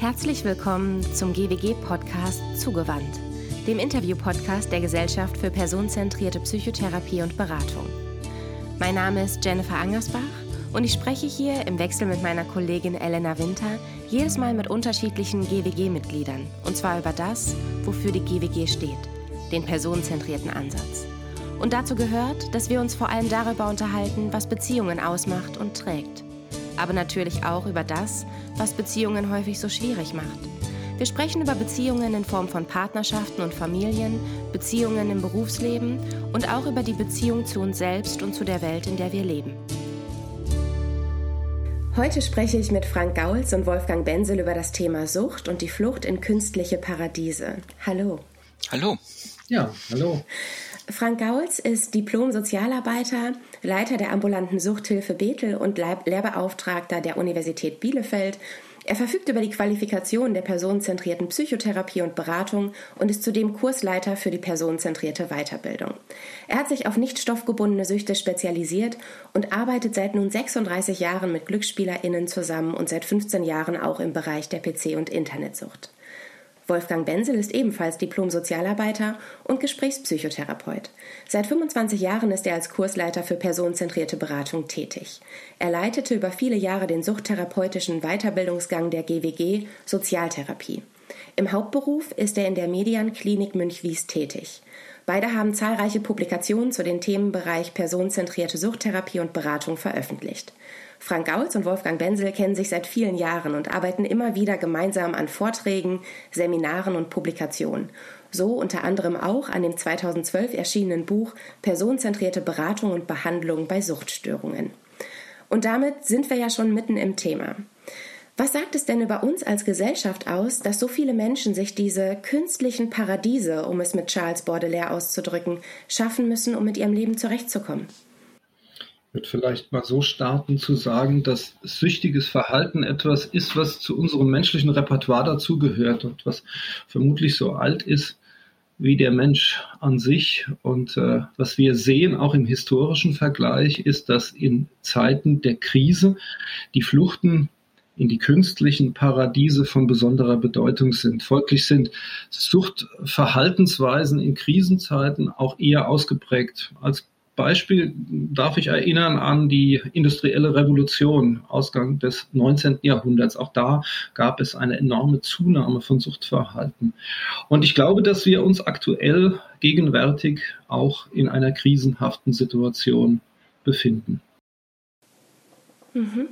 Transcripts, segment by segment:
Herzlich willkommen zum GWG-Podcast Zugewandt, dem Interview-Podcast der Gesellschaft für personenzentrierte Psychotherapie und Beratung. Mein Name ist Jennifer Angersbach und ich spreche hier im Wechsel mit meiner Kollegin Elena Winter jedes Mal mit unterschiedlichen GWG-Mitgliedern und zwar über das, wofür die GWG steht, den personenzentrierten Ansatz. Und dazu gehört, dass wir uns vor allem darüber unterhalten, was Beziehungen ausmacht und trägt aber natürlich auch über das, was Beziehungen häufig so schwierig macht. Wir sprechen über Beziehungen in Form von Partnerschaften und Familien, Beziehungen im Berufsleben und auch über die Beziehung zu uns selbst und zu der Welt, in der wir leben. Heute spreche ich mit Frank Gauls und Wolfgang Benzel über das Thema Sucht und die Flucht in künstliche Paradiese. Hallo. Hallo. Ja, hallo. Frank Gauls ist Diplom-Sozialarbeiter, Leiter der ambulanten Suchthilfe Bethel und Lehrbeauftragter der Universität Bielefeld. Er verfügt über die Qualifikation der personenzentrierten Psychotherapie und Beratung und ist zudem Kursleiter für die personenzentrierte Weiterbildung. Er hat sich auf nicht stoffgebundene Süchte spezialisiert und arbeitet seit nun 36 Jahren mit GlücksspielerInnen zusammen und seit 15 Jahren auch im Bereich der PC- und Internetsucht. Wolfgang Benzel ist ebenfalls Diplom-Sozialarbeiter und Gesprächspsychotherapeut. Seit 25 Jahren ist er als Kursleiter für personenzentrierte Beratung tätig. Er leitete über viele Jahre den suchttherapeutischen Weiterbildungsgang der GWG Sozialtherapie. Im Hauptberuf ist er in der Median-Klinik Münchwies tätig. Beide haben zahlreiche Publikationen zu den Themenbereich personenzentrierte Suchttherapie und Beratung veröffentlicht. Frank Gauls und Wolfgang Benzel kennen sich seit vielen Jahren und arbeiten immer wieder gemeinsam an Vorträgen, Seminaren und Publikationen. So unter anderem auch an dem 2012 erschienenen Buch Personenzentrierte Beratung und Behandlung bei Suchtstörungen. Und damit sind wir ja schon mitten im Thema. Was sagt es denn über uns als Gesellschaft aus, dass so viele Menschen sich diese künstlichen Paradiese, um es mit Charles Baudelaire auszudrücken, schaffen müssen, um mit ihrem Leben zurechtzukommen? würde vielleicht mal so starten zu sagen, dass süchtiges Verhalten etwas ist, was zu unserem menschlichen Repertoire dazugehört und was vermutlich so alt ist wie der Mensch an sich. Und äh, was wir sehen, auch im historischen Vergleich, ist, dass in Zeiten der Krise die Fluchten in die künstlichen Paradiese von besonderer Bedeutung sind. Folglich sind Suchtverhaltensweisen in Krisenzeiten auch eher ausgeprägt als Beispiel darf ich erinnern an die industrielle Revolution, Ausgang des 19. Jahrhunderts. Auch da gab es eine enorme Zunahme von Suchtverhalten. Und ich glaube, dass wir uns aktuell gegenwärtig auch in einer krisenhaften Situation befinden. Mhm.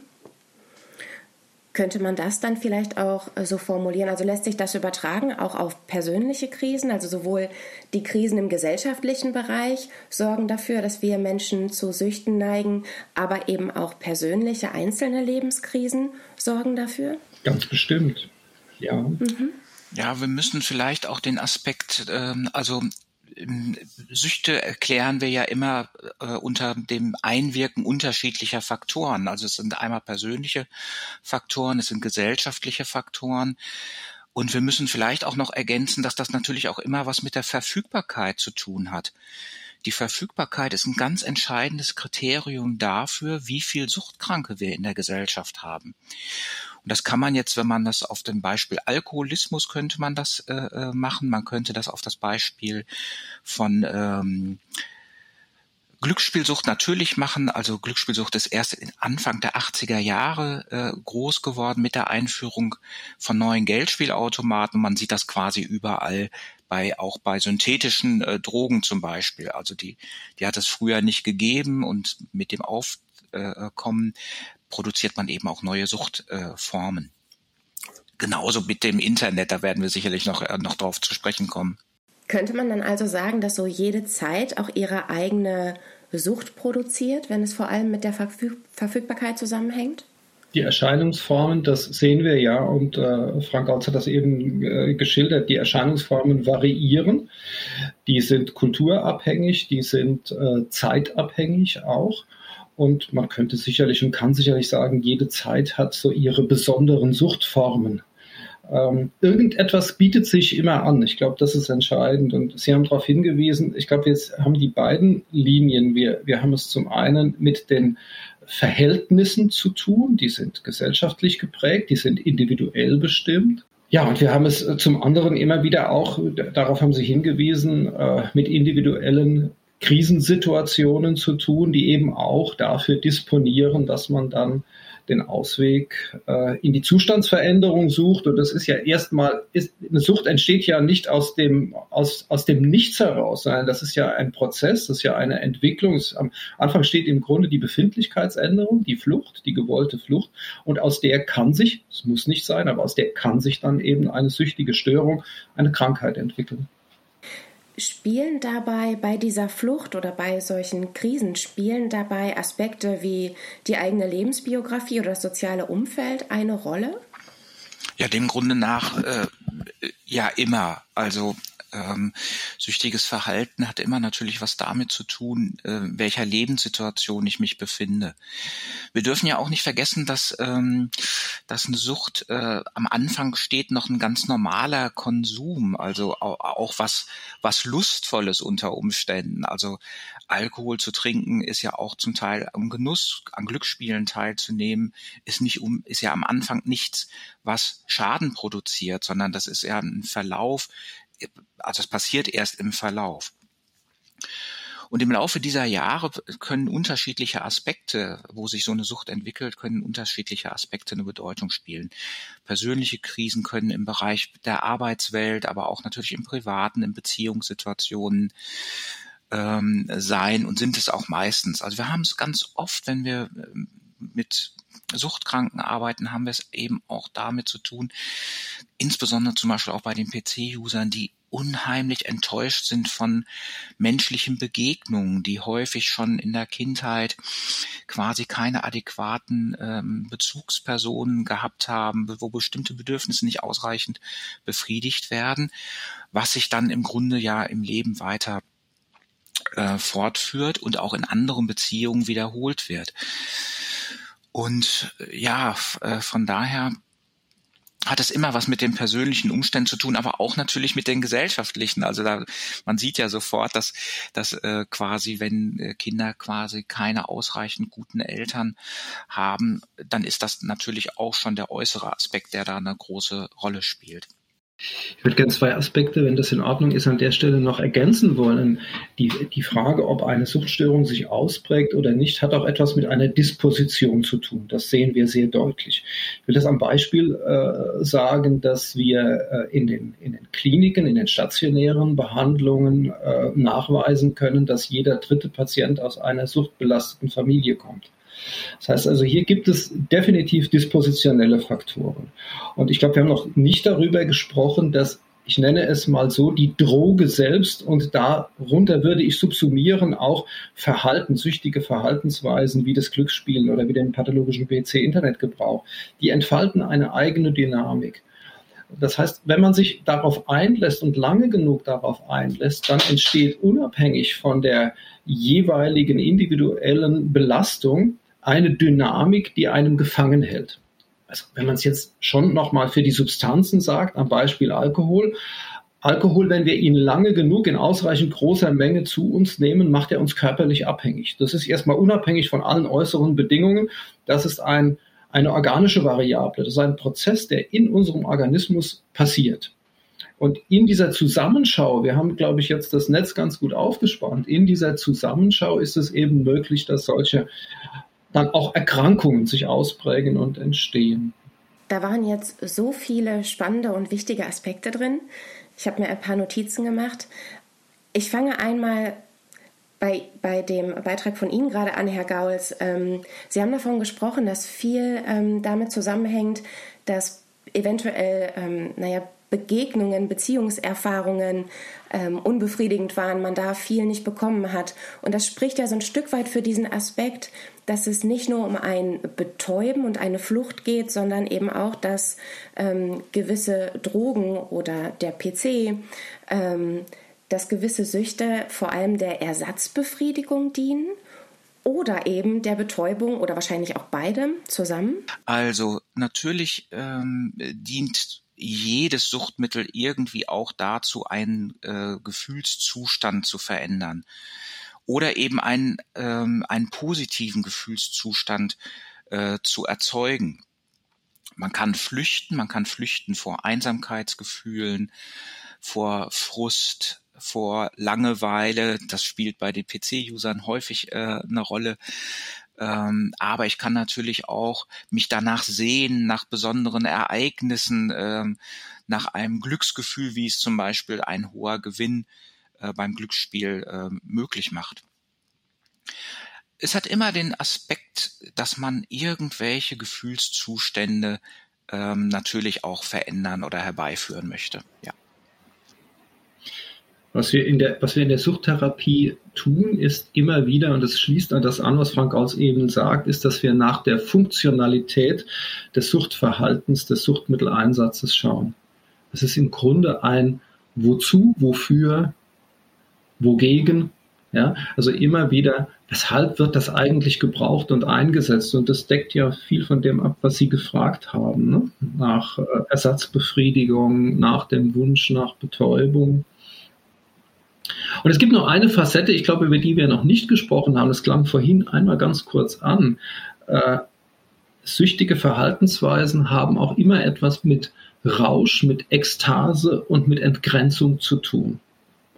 Könnte man das dann vielleicht auch äh, so formulieren? Also lässt sich das übertragen auch auf persönliche Krisen? Also sowohl die Krisen im gesellschaftlichen Bereich sorgen dafür, dass wir Menschen zu Süchten neigen, aber eben auch persönliche einzelne Lebenskrisen sorgen dafür? Ganz bestimmt, ja. Mhm. Ja, wir müssen vielleicht auch den Aspekt, ähm, also Süchte erklären wir ja immer äh, unter dem Einwirken unterschiedlicher Faktoren. Also es sind einmal persönliche Faktoren, es sind gesellschaftliche Faktoren. Und wir müssen vielleicht auch noch ergänzen, dass das natürlich auch immer was mit der Verfügbarkeit zu tun hat. Die Verfügbarkeit ist ein ganz entscheidendes Kriterium dafür, wie viel Suchtkranke wir in der Gesellschaft haben. Und das kann man jetzt, wenn man das auf dem Beispiel Alkoholismus könnte man das äh, äh, machen. Man könnte das auf das Beispiel von ähm, Glücksspielsucht natürlich machen. Also Glücksspielsucht ist erst Anfang der 80er Jahre äh, groß geworden mit der Einführung von neuen Geldspielautomaten. Man sieht das quasi überall bei auch bei synthetischen äh, Drogen zum Beispiel. Also die die hat es früher nicht gegeben und mit dem Aufkommen produziert man eben auch neue Suchtformen. Äh, Genauso mit dem Internet, da werden wir sicherlich noch, äh, noch drauf zu sprechen kommen. Könnte man dann also sagen, dass so jede Zeit auch ihre eigene Sucht produziert, wenn es vor allem mit der Verfügbarkeit zusammenhängt? Die Erscheinungsformen, das sehen wir ja, und äh, Frank Autz hat das eben äh, geschildert, die Erscheinungsformen variieren. Die sind kulturabhängig, die sind äh, zeitabhängig auch. Und man könnte sicherlich und kann sicherlich sagen, jede Zeit hat so ihre besonderen Suchtformen. Ähm, irgendetwas bietet sich immer an. Ich glaube, das ist entscheidend. Und Sie haben darauf hingewiesen, ich glaube, wir haben die beiden Linien. Wir, wir haben es zum einen mit den Verhältnissen zu tun, die sind gesellschaftlich geprägt, die sind individuell bestimmt. Ja, und wir haben es zum anderen immer wieder auch, darauf haben Sie hingewiesen, äh, mit individuellen Krisensituationen zu tun, die eben auch dafür disponieren, dass man dann den Ausweg äh, in die Zustandsveränderung sucht. Und das ist ja erstmal, ist, eine Sucht entsteht ja nicht aus dem, aus, aus dem Nichts heraus, sondern das ist ja ein Prozess, das ist ja eine Entwicklung. Es, am Anfang steht im Grunde die Befindlichkeitsänderung, die Flucht, die gewollte Flucht. Und aus der kann sich, es muss nicht sein, aber aus der kann sich dann eben eine süchtige Störung, eine Krankheit entwickeln. Spielen dabei bei dieser Flucht oder bei solchen Krisen, spielen dabei Aspekte wie die eigene Lebensbiografie oder das soziale Umfeld eine Rolle? Ja, dem Grunde nach äh, ja immer. Also ähm, süchtiges Verhalten hat immer natürlich was damit zu tun, äh, welcher Lebenssituation ich mich befinde. Wir dürfen ja auch nicht vergessen, dass, ähm, dass eine Sucht äh, am Anfang steht noch ein ganz normaler Konsum, also auch, auch was, was Lustvolles unter Umständen. Also Alkohol zu trinken ist ja auch zum Teil am Genuss, an Glücksspielen teilzunehmen, ist nicht um, ist ja am Anfang nichts, was Schaden produziert, sondern das ist ja ein Verlauf, also es passiert erst im Verlauf. Und im Laufe dieser Jahre können unterschiedliche Aspekte, wo sich so eine Sucht entwickelt, können unterschiedliche Aspekte eine Bedeutung spielen. Persönliche Krisen können im Bereich der Arbeitswelt, aber auch natürlich im privaten, in Beziehungssituationen ähm, sein und sind es auch meistens. Also wir haben es ganz oft, wenn wir ähm, mit Suchtkranken arbeiten, haben wir es eben auch damit zu tun, insbesondere zum Beispiel auch bei den PC-Usern, die unheimlich enttäuscht sind von menschlichen Begegnungen, die häufig schon in der Kindheit quasi keine adäquaten ähm, Bezugspersonen gehabt haben, wo bestimmte Bedürfnisse nicht ausreichend befriedigt werden, was sich dann im Grunde ja im Leben weiter äh, fortführt und auch in anderen Beziehungen wiederholt wird. Und äh, ja, äh, von daher hat es immer was mit den persönlichen Umständen zu tun, aber auch natürlich mit den gesellschaftlichen. Also da, man sieht ja sofort, dass, dass äh, quasi, wenn äh, Kinder quasi keine ausreichend guten Eltern haben, dann ist das natürlich auch schon der äußere Aspekt, der da eine große Rolle spielt. Ich würde gerne zwei Aspekte, wenn das in Ordnung ist, an der Stelle noch ergänzen wollen. Die, die Frage, ob eine Suchtstörung sich ausprägt oder nicht, hat auch etwas mit einer Disposition zu tun. Das sehen wir sehr deutlich. Ich will das am Beispiel äh, sagen, dass wir äh, in, den, in den Kliniken, in den stationären Behandlungen äh, nachweisen können, dass jeder dritte Patient aus einer suchtbelasteten Familie kommt. Das heißt also, hier gibt es definitiv dispositionelle Faktoren. Und ich glaube, wir haben noch nicht darüber gesprochen, dass ich nenne es mal so, die Droge selbst und darunter würde ich subsumieren auch verhaltenssüchtige Verhaltensweisen wie das Glücksspielen oder wie den pathologischen PC-Internetgebrauch. Die entfalten eine eigene Dynamik. Das heißt, wenn man sich darauf einlässt und lange genug darauf einlässt, dann entsteht unabhängig von der jeweiligen individuellen Belastung eine Dynamik, die einem gefangen hält. Also wenn man es jetzt schon nochmal für die Substanzen sagt, am Beispiel Alkohol, Alkohol, wenn wir ihn lange genug in ausreichend großer Menge zu uns nehmen, macht er uns körperlich abhängig. Das ist erstmal unabhängig von allen äußeren Bedingungen. Das ist ein, eine organische Variable. Das ist ein Prozess, der in unserem Organismus passiert. Und in dieser Zusammenschau, wir haben, glaube ich, jetzt das Netz ganz gut aufgespannt, in dieser Zusammenschau ist es eben möglich, dass solche dann auch Erkrankungen sich ausprägen und entstehen. Da waren jetzt so viele spannende und wichtige Aspekte drin. Ich habe mir ein paar Notizen gemacht. Ich fange einmal bei, bei dem Beitrag von Ihnen gerade an, Herr Gauls. Ähm, Sie haben davon gesprochen, dass viel ähm, damit zusammenhängt, dass eventuell, ähm, naja, Begegnungen, Beziehungserfahrungen ähm, unbefriedigend waren, man da viel nicht bekommen hat. Und das spricht ja so ein Stück weit für diesen Aspekt, dass es nicht nur um ein Betäuben und eine Flucht geht, sondern eben auch, dass ähm, gewisse Drogen oder der PC, ähm, dass gewisse Süchte vor allem der Ersatzbefriedigung dienen oder eben der Betäubung oder wahrscheinlich auch beidem zusammen? Also natürlich ähm, dient jedes Suchtmittel irgendwie auch dazu, einen äh, Gefühlszustand zu verändern. Oder eben einen, ähm, einen positiven Gefühlszustand äh, zu erzeugen. Man kann flüchten, man kann flüchten vor Einsamkeitsgefühlen, vor Frust, vor Langeweile. Das spielt bei den PC-Usern häufig äh, eine Rolle. Ähm, aber ich kann natürlich auch mich danach sehen, nach besonderen Ereignissen, ähm, nach einem Glücksgefühl, wie es zum Beispiel ein hoher Gewinn äh, beim Glücksspiel äh, möglich macht. Es hat immer den Aspekt, dass man irgendwelche Gefühlszustände ähm, natürlich auch verändern oder herbeiführen möchte. Ja. Was wir, in der, was wir in der Suchttherapie tun, ist immer wieder, und das schließt an das an, was Frank Aus eben sagt, ist, dass wir nach der Funktionalität des Suchtverhaltens, des Suchtmitteleinsatzes schauen. Es ist im Grunde ein Wozu, wofür, wogegen. Ja, also immer wieder, weshalb wird das eigentlich gebraucht und eingesetzt? Und das deckt ja viel von dem ab, was Sie gefragt haben, ne? nach äh, Ersatzbefriedigung, nach dem Wunsch nach Betäubung. Und es gibt noch eine Facette, ich glaube, über die wir noch nicht gesprochen haben. Das klang vorhin einmal ganz kurz an. Äh, süchtige Verhaltensweisen haben auch immer etwas mit Rausch, mit Ekstase und mit Entgrenzung zu tun.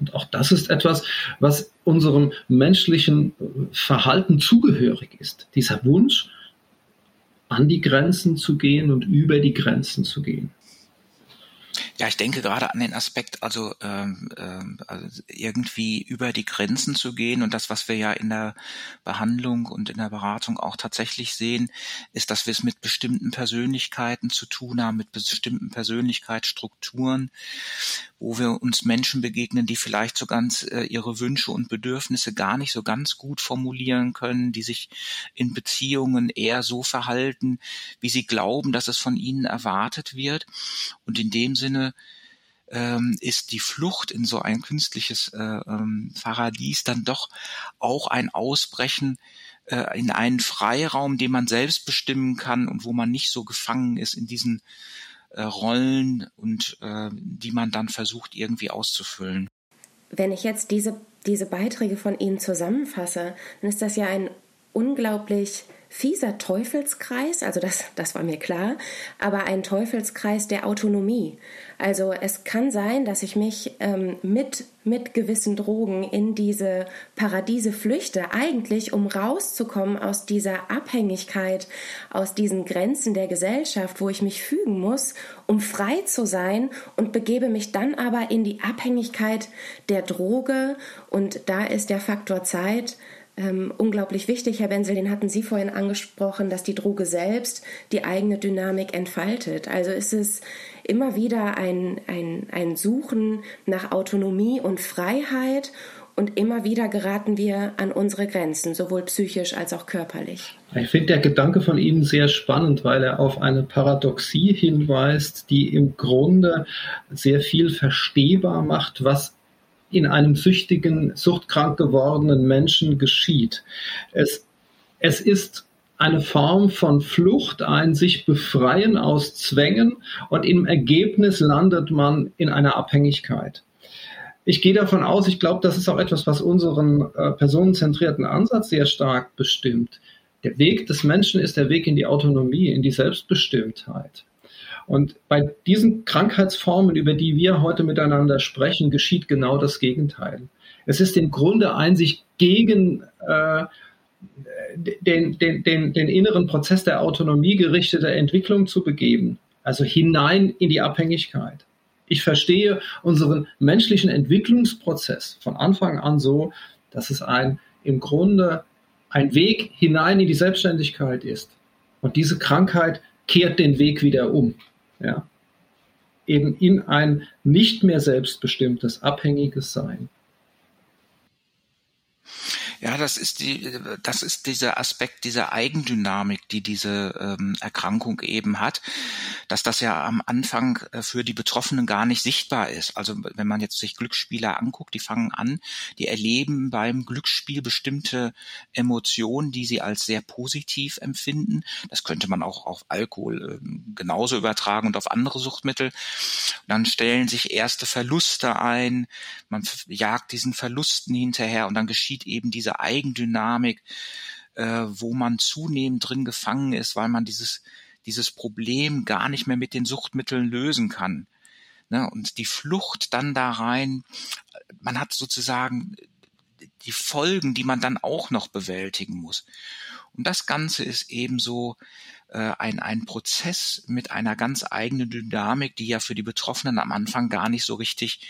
Und auch das ist etwas, was unserem menschlichen Verhalten zugehörig ist. Dieser Wunsch, an die Grenzen zu gehen und über die Grenzen zu gehen. Ja, ich denke gerade an den Aspekt, also, ähm, ähm, also irgendwie über die Grenzen zu gehen und das, was wir ja in der Behandlung und in der Beratung auch tatsächlich sehen, ist, dass wir es mit bestimmten Persönlichkeiten zu tun haben, mit bestimmten Persönlichkeitsstrukturen, wo wir uns Menschen begegnen, die vielleicht so ganz äh, ihre Wünsche und Bedürfnisse gar nicht so ganz gut formulieren können, die sich in Beziehungen eher so verhalten, wie sie glauben, dass es von ihnen erwartet wird. Und in dem Sinne ähm, ist die Flucht in so ein künstliches äh, ähm, Paradies dann doch auch ein Ausbrechen äh, in einen Freiraum, den man selbst bestimmen kann und wo man nicht so gefangen ist in diesen äh, Rollen und äh, die man dann versucht irgendwie auszufüllen. Wenn ich jetzt diese, diese Beiträge von Ihnen zusammenfasse, dann ist das ja ein unglaublich fieser Teufelskreis, also das, das war mir klar, aber ein Teufelskreis der Autonomie. Also es kann sein, dass ich mich ähm, mit, mit gewissen Drogen in diese Paradiese flüchte, eigentlich um rauszukommen aus dieser Abhängigkeit, aus diesen Grenzen der Gesellschaft, wo ich mich fügen muss, um frei zu sein und begebe mich dann aber in die Abhängigkeit der Droge und da ist der Faktor Zeit ähm, unglaublich wichtig, Herr Wenzel, den hatten Sie vorhin angesprochen, dass die Droge selbst die eigene Dynamik entfaltet. Also ist es immer wieder ein, ein, ein Suchen nach Autonomie und Freiheit und immer wieder geraten wir an unsere Grenzen, sowohl psychisch als auch körperlich. Ich finde der Gedanke von Ihnen sehr spannend, weil er auf eine Paradoxie hinweist, die im Grunde sehr viel verstehbar macht, was in einem süchtigen, suchtkrank gewordenen Menschen geschieht. Es, es ist eine Form von Flucht, ein sich befreien aus Zwängen und im Ergebnis landet man in einer Abhängigkeit. Ich gehe davon aus, ich glaube, das ist auch etwas, was unseren äh, personenzentrierten Ansatz sehr stark bestimmt. Der Weg des Menschen ist der Weg in die Autonomie, in die Selbstbestimmtheit. Und bei diesen Krankheitsformen, über die wir heute miteinander sprechen, geschieht genau das Gegenteil. Es ist im Grunde ein sich gegen äh, den, den, den, den inneren Prozess der Autonomie gerichtete Entwicklung zu begeben, also hinein in die Abhängigkeit. Ich verstehe unseren menschlichen Entwicklungsprozess von Anfang an so, dass es ein im Grunde ein Weg hinein in die Selbstständigkeit ist. Und diese Krankheit kehrt den Weg wieder um ja, eben in ein nicht mehr selbstbestimmtes, abhängiges Sein. Ja, das ist die, das ist dieser Aspekt dieser Eigendynamik, die diese ähm, Erkrankung eben hat, dass das ja am Anfang äh, für die Betroffenen gar nicht sichtbar ist. Also wenn man jetzt sich Glücksspieler anguckt, die fangen an, die erleben beim Glücksspiel bestimmte Emotionen, die sie als sehr positiv empfinden. Das könnte man auch auf Alkohol äh, genauso übertragen und auf andere Suchtmittel. dann stellen sich erste Verluste ein, man jagt diesen Verlusten hinterher und dann geschieht eben diese diese Eigendynamik, äh, wo man zunehmend drin gefangen ist, weil man dieses, dieses Problem gar nicht mehr mit den Suchtmitteln lösen kann. Ne? Und die Flucht dann da rein, man hat sozusagen die Folgen, die man dann auch noch bewältigen muss. Und das Ganze ist ebenso äh, ein, ein Prozess mit einer ganz eigenen Dynamik, die ja für die Betroffenen am Anfang gar nicht so richtig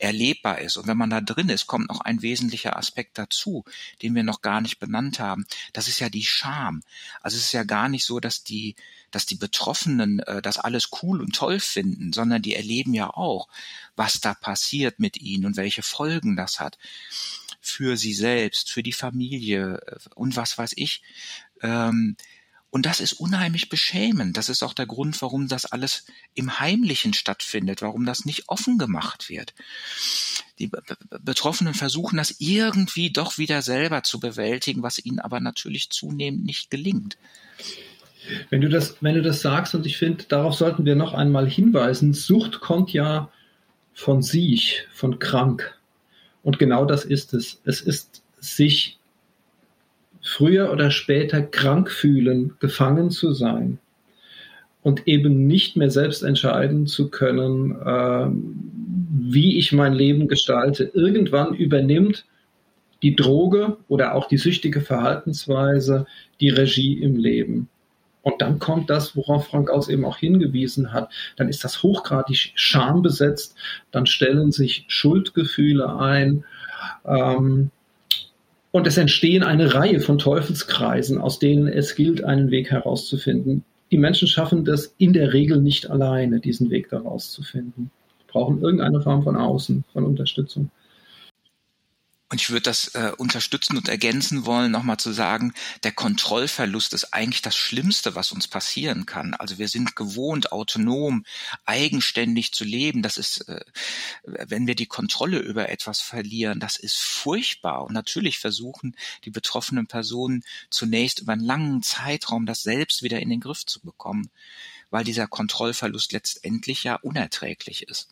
erlebbar ist. Und wenn man da drin ist, kommt noch ein wesentlicher Aspekt dazu, den wir noch gar nicht benannt haben. Das ist ja die Scham. Also es ist ja gar nicht so, dass die, dass die Betroffenen äh, das alles cool und toll finden, sondern die erleben ja auch, was da passiert mit ihnen und welche Folgen das hat für sie selbst, für die Familie äh, und was weiß ich. Ähm, und das ist unheimlich beschämend. Das ist auch der Grund, warum das alles im Heimlichen stattfindet, warum das nicht offen gemacht wird. Die Betroffenen versuchen das irgendwie doch wieder selber zu bewältigen, was ihnen aber natürlich zunehmend nicht gelingt. Wenn du das, wenn du das sagst, und ich finde, darauf sollten wir noch einmal hinweisen, Sucht kommt ja von sich, von krank. Und genau das ist es. Es ist sich früher oder später krank fühlen, gefangen zu sein und eben nicht mehr selbst entscheiden zu können, äh, wie ich mein Leben gestalte. Irgendwann übernimmt die Droge oder auch die süchtige Verhaltensweise die Regie im Leben. Und dann kommt das, worauf Frank Aus eben auch hingewiesen hat. Dann ist das hochgradig schambesetzt. Dann stellen sich Schuldgefühle ein. Ähm, und es entstehen eine Reihe von Teufelskreisen, aus denen es gilt, einen Weg herauszufinden. Die Menschen schaffen das in der Regel nicht alleine, diesen Weg daraus zu finden. Sie brauchen irgendeine Form von Außen, von Unterstützung. Und ich würde das äh, unterstützen und ergänzen wollen, nochmal zu sagen, der Kontrollverlust ist eigentlich das Schlimmste, was uns passieren kann. Also wir sind gewohnt, autonom, eigenständig zu leben. Das ist, äh, wenn wir die Kontrolle über etwas verlieren, das ist furchtbar. Und natürlich versuchen die betroffenen Personen zunächst über einen langen Zeitraum das selbst wieder in den Griff zu bekommen, weil dieser Kontrollverlust letztendlich ja unerträglich ist.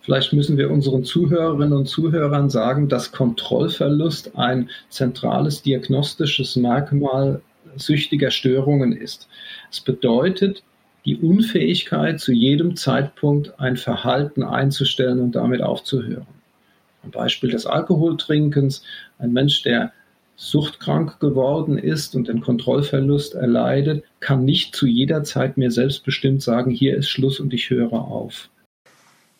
Vielleicht müssen wir unseren Zuhörerinnen und Zuhörern sagen, dass Kontrollverlust ein zentrales diagnostisches Merkmal süchtiger Störungen ist. Es bedeutet die Unfähigkeit, zu jedem Zeitpunkt ein Verhalten einzustellen und damit aufzuhören. Ein Beispiel des Alkoholtrinkens. Ein Mensch, der suchtkrank geworden ist und den Kontrollverlust erleidet, kann nicht zu jeder Zeit mehr selbstbestimmt sagen, hier ist Schluss und ich höre auf.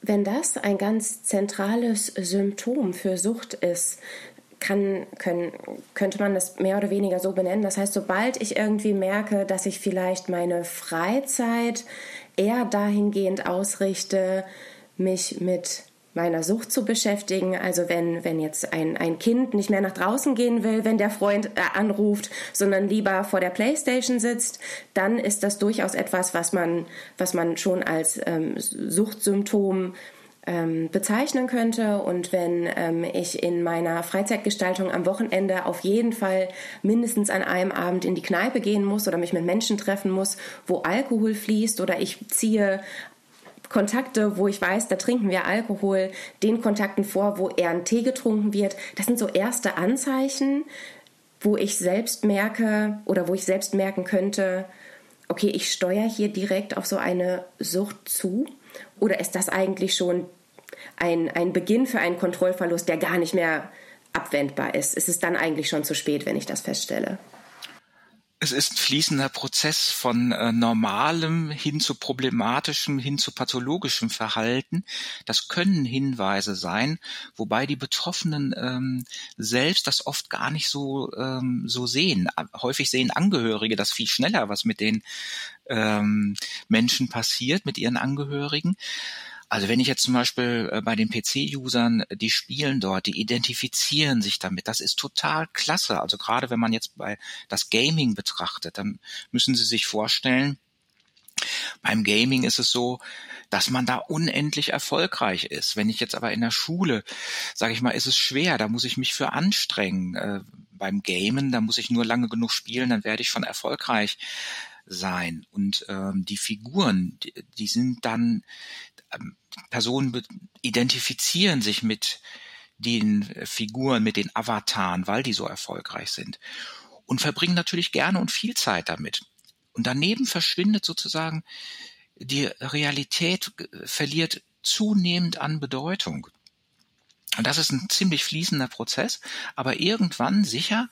Wenn das ein ganz zentrales Symptom für Sucht ist, kann, können, könnte man das mehr oder weniger so benennen. Das heißt, sobald ich irgendwie merke, dass ich vielleicht meine Freizeit eher dahingehend ausrichte, mich mit meiner Sucht zu beschäftigen. Also wenn, wenn jetzt ein, ein Kind nicht mehr nach draußen gehen will, wenn der Freund äh, anruft, sondern lieber vor der Playstation sitzt, dann ist das durchaus etwas, was man, was man schon als ähm, Suchtsymptom ähm, bezeichnen könnte. Und wenn ähm, ich in meiner Freizeitgestaltung am Wochenende auf jeden Fall mindestens an einem Abend in die Kneipe gehen muss oder mich mit Menschen treffen muss, wo Alkohol fließt oder ich ziehe Kontakte, wo ich weiß, da trinken wir Alkohol, den Kontakten vor, wo eher ein Tee getrunken wird. Das sind so erste Anzeichen, wo ich selbst merke oder wo ich selbst merken könnte, okay, ich steuere hier direkt auf so eine Sucht zu. Oder ist das eigentlich schon ein, ein Beginn für einen Kontrollverlust, der gar nicht mehr abwendbar ist? Ist es dann eigentlich schon zu spät, wenn ich das feststelle? Es ist ein fließender Prozess von äh, normalem hin zu problematischem, hin zu pathologischem Verhalten. Das können Hinweise sein, wobei die Betroffenen ähm, selbst das oft gar nicht so, ähm, so sehen. Häufig sehen Angehörige das viel schneller, was mit den ähm, Menschen passiert, mit ihren Angehörigen. Also wenn ich jetzt zum Beispiel äh, bei den PC-Usern, die spielen dort, die identifizieren sich damit. Das ist total klasse. Also gerade wenn man jetzt bei das Gaming betrachtet, dann müssen Sie sich vorstellen, beim Gaming ist es so, dass man da unendlich erfolgreich ist. Wenn ich jetzt aber in der Schule, sage ich mal, ist es schwer, da muss ich mich für anstrengen. Äh, beim Gamen, da muss ich nur lange genug spielen, dann werde ich schon erfolgreich sein. Und ähm, die Figuren, die, die sind dann, ähm, Personen identifizieren sich mit den Figuren, mit den Avataren, weil die so erfolgreich sind. Und verbringen natürlich gerne und viel Zeit damit. Und daneben verschwindet sozusagen die Realität verliert zunehmend an Bedeutung. Und das ist ein ziemlich fließender Prozess, aber irgendwann sicher,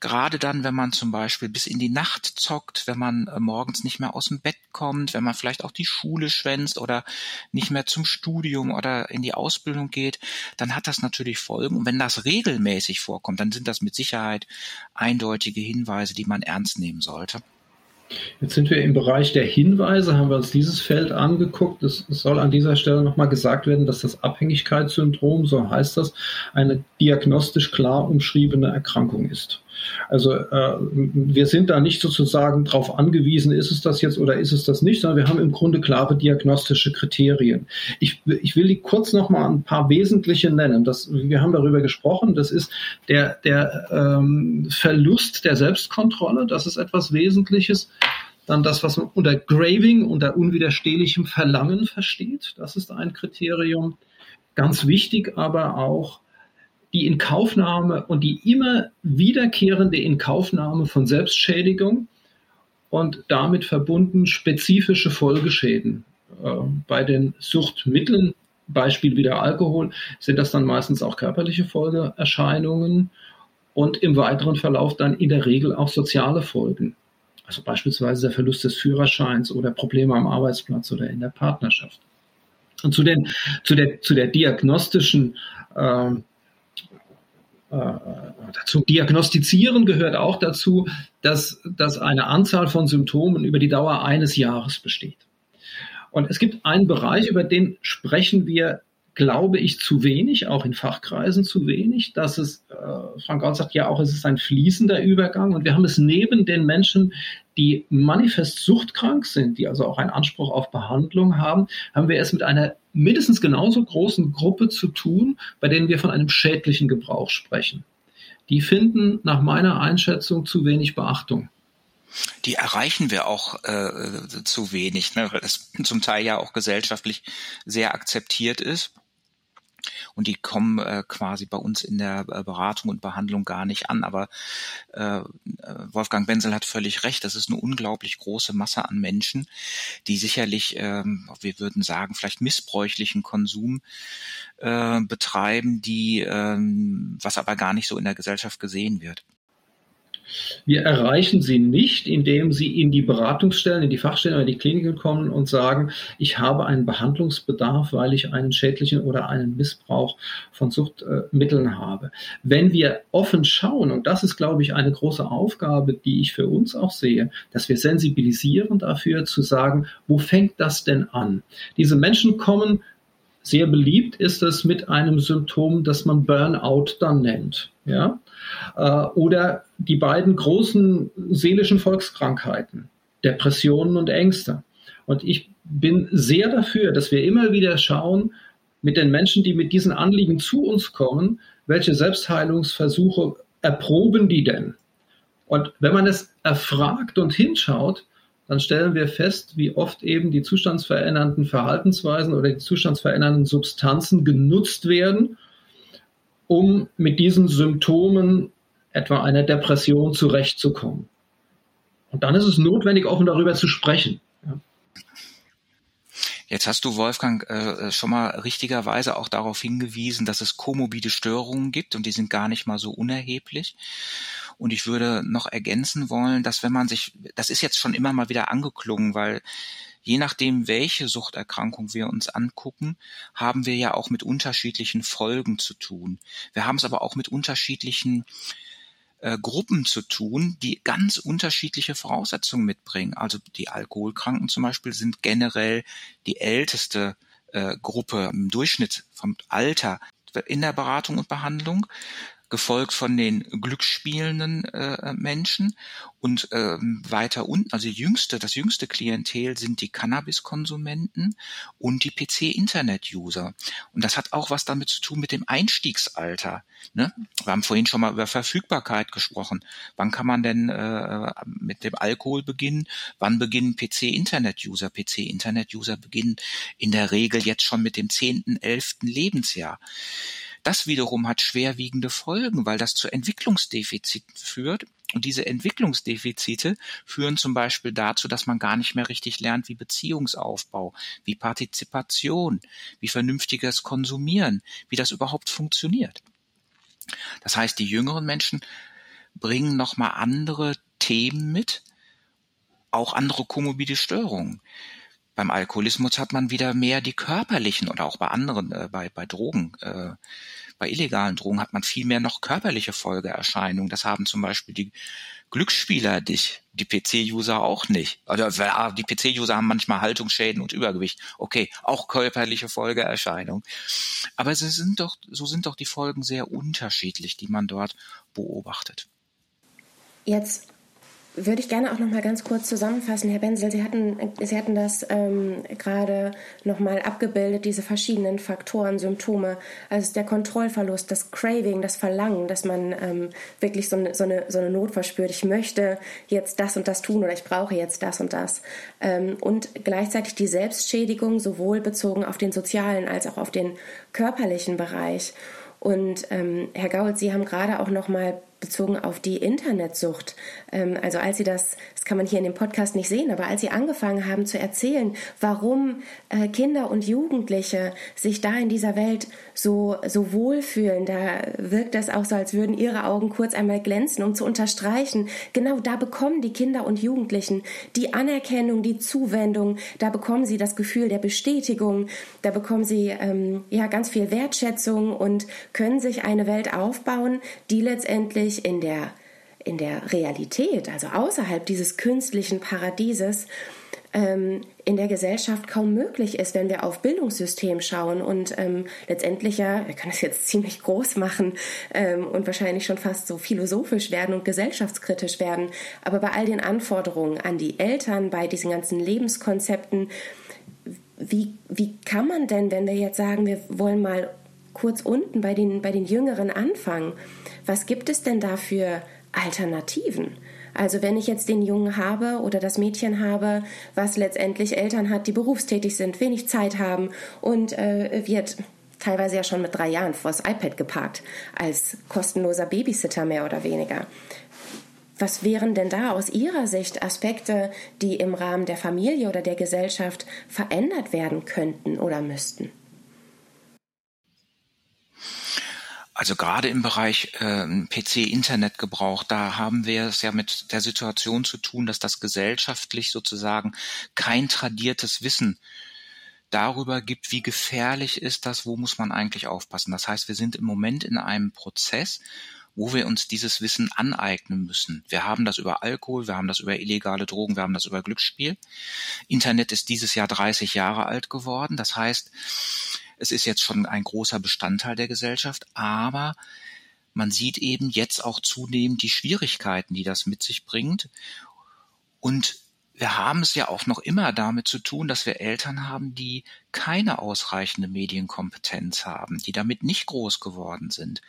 gerade dann, wenn man zum Beispiel bis in die Nacht zockt, wenn man äh, morgens nicht mehr aus dem Bett kommt, wenn man vielleicht auch die Schule schwänzt oder nicht mehr zum Studium oder in die Ausbildung geht, dann hat das natürlich Folgen. Und wenn das regelmäßig vorkommt, dann sind das mit Sicherheit eindeutige Hinweise, die man ernst nehmen sollte. Jetzt sind wir im Bereich der Hinweise, haben wir uns dieses Feld angeguckt. Es soll an dieser Stelle nochmal gesagt werden, dass das Abhängigkeitssyndrom, so heißt das, eine diagnostisch klar umschriebene Erkrankung ist. Also äh, wir sind da nicht sozusagen darauf angewiesen, ist es das jetzt oder ist es das nicht, sondern wir haben im Grunde klare diagnostische Kriterien. Ich, ich will die kurz nochmal ein paar wesentliche nennen. Das, wir haben darüber gesprochen, das ist der, der ähm, Verlust der Selbstkontrolle, das ist etwas Wesentliches. Dann das, was man unter Graving, unter unwiderstehlichem Verlangen versteht, das ist ein Kriterium. Ganz wichtig aber auch die Inkaufnahme und die immer wiederkehrende Inkaufnahme von Selbstschädigung und damit verbunden spezifische Folgeschäden. Äh, bei den Suchtmitteln, Beispiel wieder Alkohol, sind das dann meistens auch körperliche Folgeerscheinungen und im weiteren Verlauf dann in der Regel auch soziale Folgen. Also beispielsweise der Verlust des Führerscheins oder Probleme am Arbeitsplatz oder in der Partnerschaft. Und zu, den, zu, der, zu der diagnostischen äh, zum Diagnostizieren gehört auch dazu, dass, dass eine Anzahl von Symptomen über die Dauer eines Jahres besteht. Und es gibt einen Bereich, über den sprechen wir glaube ich, zu wenig, auch in Fachkreisen zu wenig, dass es, äh, Frank Gaul sagt ja auch, es ist ein fließender Übergang und wir haben es neben den Menschen, die manifest suchtkrank sind, die also auch einen Anspruch auf Behandlung haben, haben wir es mit einer mindestens genauso großen Gruppe zu tun, bei denen wir von einem schädlichen Gebrauch sprechen. Die finden nach meiner Einschätzung zu wenig Beachtung die erreichen wir auch äh, zu wenig, ne, weil das zum Teil ja auch gesellschaftlich sehr akzeptiert ist. Und die kommen äh, quasi bei uns in der äh, Beratung und Behandlung gar nicht an. Aber äh, Wolfgang Benzel hat völlig recht. Das ist eine unglaublich große Masse an Menschen, die sicherlich, ähm, wir würden sagen, vielleicht missbräuchlichen Konsum äh, betreiben, die, ähm, was aber gar nicht so in der Gesellschaft gesehen wird. Wir erreichen sie nicht, indem sie in die Beratungsstellen, in die Fachstellen oder die Kliniken kommen und sagen, ich habe einen Behandlungsbedarf, weil ich einen schädlichen oder einen Missbrauch von Suchtmitteln habe. Wenn wir offen schauen, und das ist, glaube ich, eine große Aufgabe, die ich für uns auch sehe, dass wir sensibilisieren dafür zu sagen, wo fängt das denn an? Diese Menschen kommen sehr beliebt ist es mit einem Symptom, das man Burnout dann nennt. Ja? Äh, oder die beiden großen seelischen Volkskrankheiten, Depressionen und Ängste. Und ich bin sehr dafür, dass wir immer wieder schauen, mit den Menschen, die mit diesen Anliegen zu uns kommen, welche Selbstheilungsversuche erproben die denn? Und wenn man es erfragt und hinschaut, dann stellen wir fest, wie oft eben die zustandsverändernden Verhaltensweisen oder die zustandsverändernden Substanzen genutzt werden, um mit diesen Symptomen etwa einer Depression zurechtzukommen. Und dann ist es notwendig, offen darüber zu sprechen. Jetzt hast du, Wolfgang, äh, schon mal richtigerweise auch darauf hingewiesen, dass es komorbide Störungen gibt und die sind gar nicht mal so unerheblich. Und ich würde noch ergänzen wollen, dass wenn man sich, das ist jetzt schon immer mal wieder angeklungen, weil je nachdem, welche Suchterkrankung wir uns angucken, haben wir ja auch mit unterschiedlichen Folgen zu tun. Wir haben es aber auch mit unterschiedlichen äh, Gruppen zu tun, die ganz unterschiedliche Voraussetzungen mitbringen. Also die Alkoholkranken zum Beispiel sind generell die älteste äh, Gruppe im Durchschnitt vom Alter in der Beratung und Behandlung gefolgt von den glücksspielenden äh, Menschen und ähm, weiter unten, also jüngste, das jüngste Klientel sind die Cannabiskonsumenten und die PC-Internet-User. Und das hat auch was damit zu tun mit dem Einstiegsalter. Ne? Wir haben vorhin schon mal über Verfügbarkeit gesprochen. Wann kann man denn äh, mit dem Alkohol beginnen? Wann beginnen PC-Internet-User? PC-Internet-User beginnen in der Regel jetzt schon mit dem zehnten, elften Lebensjahr. Das wiederum hat schwerwiegende Folgen, weil das zu Entwicklungsdefiziten führt. Und diese Entwicklungsdefizite führen zum Beispiel dazu, dass man gar nicht mehr richtig lernt, wie Beziehungsaufbau, wie Partizipation, wie vernünftiges Konsumieren, wie das überhaupt funktioniert. Das heißt, die jüngeren Menschen bringen nochmal andere Themen mit, auch andere komorbide Störungen. Beim Alkoholismus hat man wieder mehr die körperlichen oder auch bei anderen, äh, bei, bei Drogen, äh, bei illegalen Drogen hat man viel mehr noch körperliche Folgeerscheinungen. Das haben zum Beispiel die Glücksspieler dich, die PC-User auch nicht. Oder also, die PC-User haben manchmal Haltungsschäden und Übergewicht. Okay, auch körperliche Folgeerscheinungen. Aber sie sind doch, so sind doch die Folgen sehr unterschiedlich, die man dort beobachtet. Jetzt würde ich gerne auch noch mal ganz kurz zusammenfassen, Herr Benzel. Sie hatten, Sie hatten das ähm, gerade noch mal abgebildet, diese verschiedenen Faktoren, Symptome. Also der Kontrollverlust, das Craving, das Verlangen, dass man ähm, wirklich so eine, so, eine, so eine Not verspürt. Ich möchte jetzt das und das tun oder ich brauche jetzt das und das. Ähm, und gleichzeitig die Selbstschädigung, sowohl bezogen auf den sozialen als auch auf den körperlichen Bereich. Und ähm, Herr Gault, Sie haben gerade auch noch mal bezogen auf die Internetsucht. Ähm, also als Sie das, das kann man hier in dem Podcast nicht sehen, aber als Sie angefangen haben zu erzählen, warum äh, Kinder und Jugendliche sich da in dieser Welt so, so wohlfühlen, da wirkt das auch so, als würden Ihre Augen kurz einmal glänzen, um zu unterstreichen, genau da bekommen die Kinder und Jugendlichen die Anerkennung, die Zuwendung, da bekommen sie das Gefühl der Bestätigung, da bekommen sie ähm, ja ganz viel Wertschätzung und können sich eine Welt aufbauen, die letztendlich in der, in der Realität, also außerhalb dieses künstlichen Paradieses, ähm, in der Gesellschaft kaum möglich ist, wenn wir auf Bildungssystem schauen und ähm, letztendlich ja, wir können es jetzt ziemlich groß machen ähm, und wahrscheinlich schon fast so philosophisch werden und gesellschaftskritisch werden, aber bei all den Anforderungen an die Eltern, bei diesen ganzen Lebenskonzepten, wie, wie kann man denn, wenn wir jetzt sagen, wir wollen mal kurz unten bei den, bei den Jüngeren anfangen, was gibt es denn da für Alternativen? Also wenn ich jetzt den Jungen habe oder das Mädchen habe, was letztendlich Eltern hat, die berufstätig sind, wenig Zeit haben und äh, wird teilweise ja schon mit drei Jahren vors iPad geparkt, als kostenloser Babysitter mehr oder weniger. Was wären denn da aus Ihrer Sicht Aspekte, die im Rahmen der Familie oder der Gesellschaft verändert werden könnten oder müssten? Also gerade im Bereich äh, PC-Internetgebrauch, da haben wir es ja mit der Situation zu tun, dass das gesellschaftlich sozusagen kein tradiertes Wissen darüber gibt, wie gefährlich ist das, wo muss man eigentlich aufpassen. Das heißt, wir sind im Moment in einem Prozess, wo wir uns dieses Wissen aneignen müssen. Wir haben das über Alkohol, wir haben das über illegale Drogen, wir haben das über Glücksspiel. Internet ist dieses Jahr 30 Jahre alt geworden. Das heißt, es ist jetzt schon ein großer Bestandteil der Gesellschaft, aber man sieht eben jetzt auch zunehmend die Schwierigkeiten, die das mit sich bringt. Und wir haben es ja auch noch immer damit zu tun, dass wir Eltern haben, die keine ausreichende Medienkompetenz haben, die damit nicht groß geworden sind.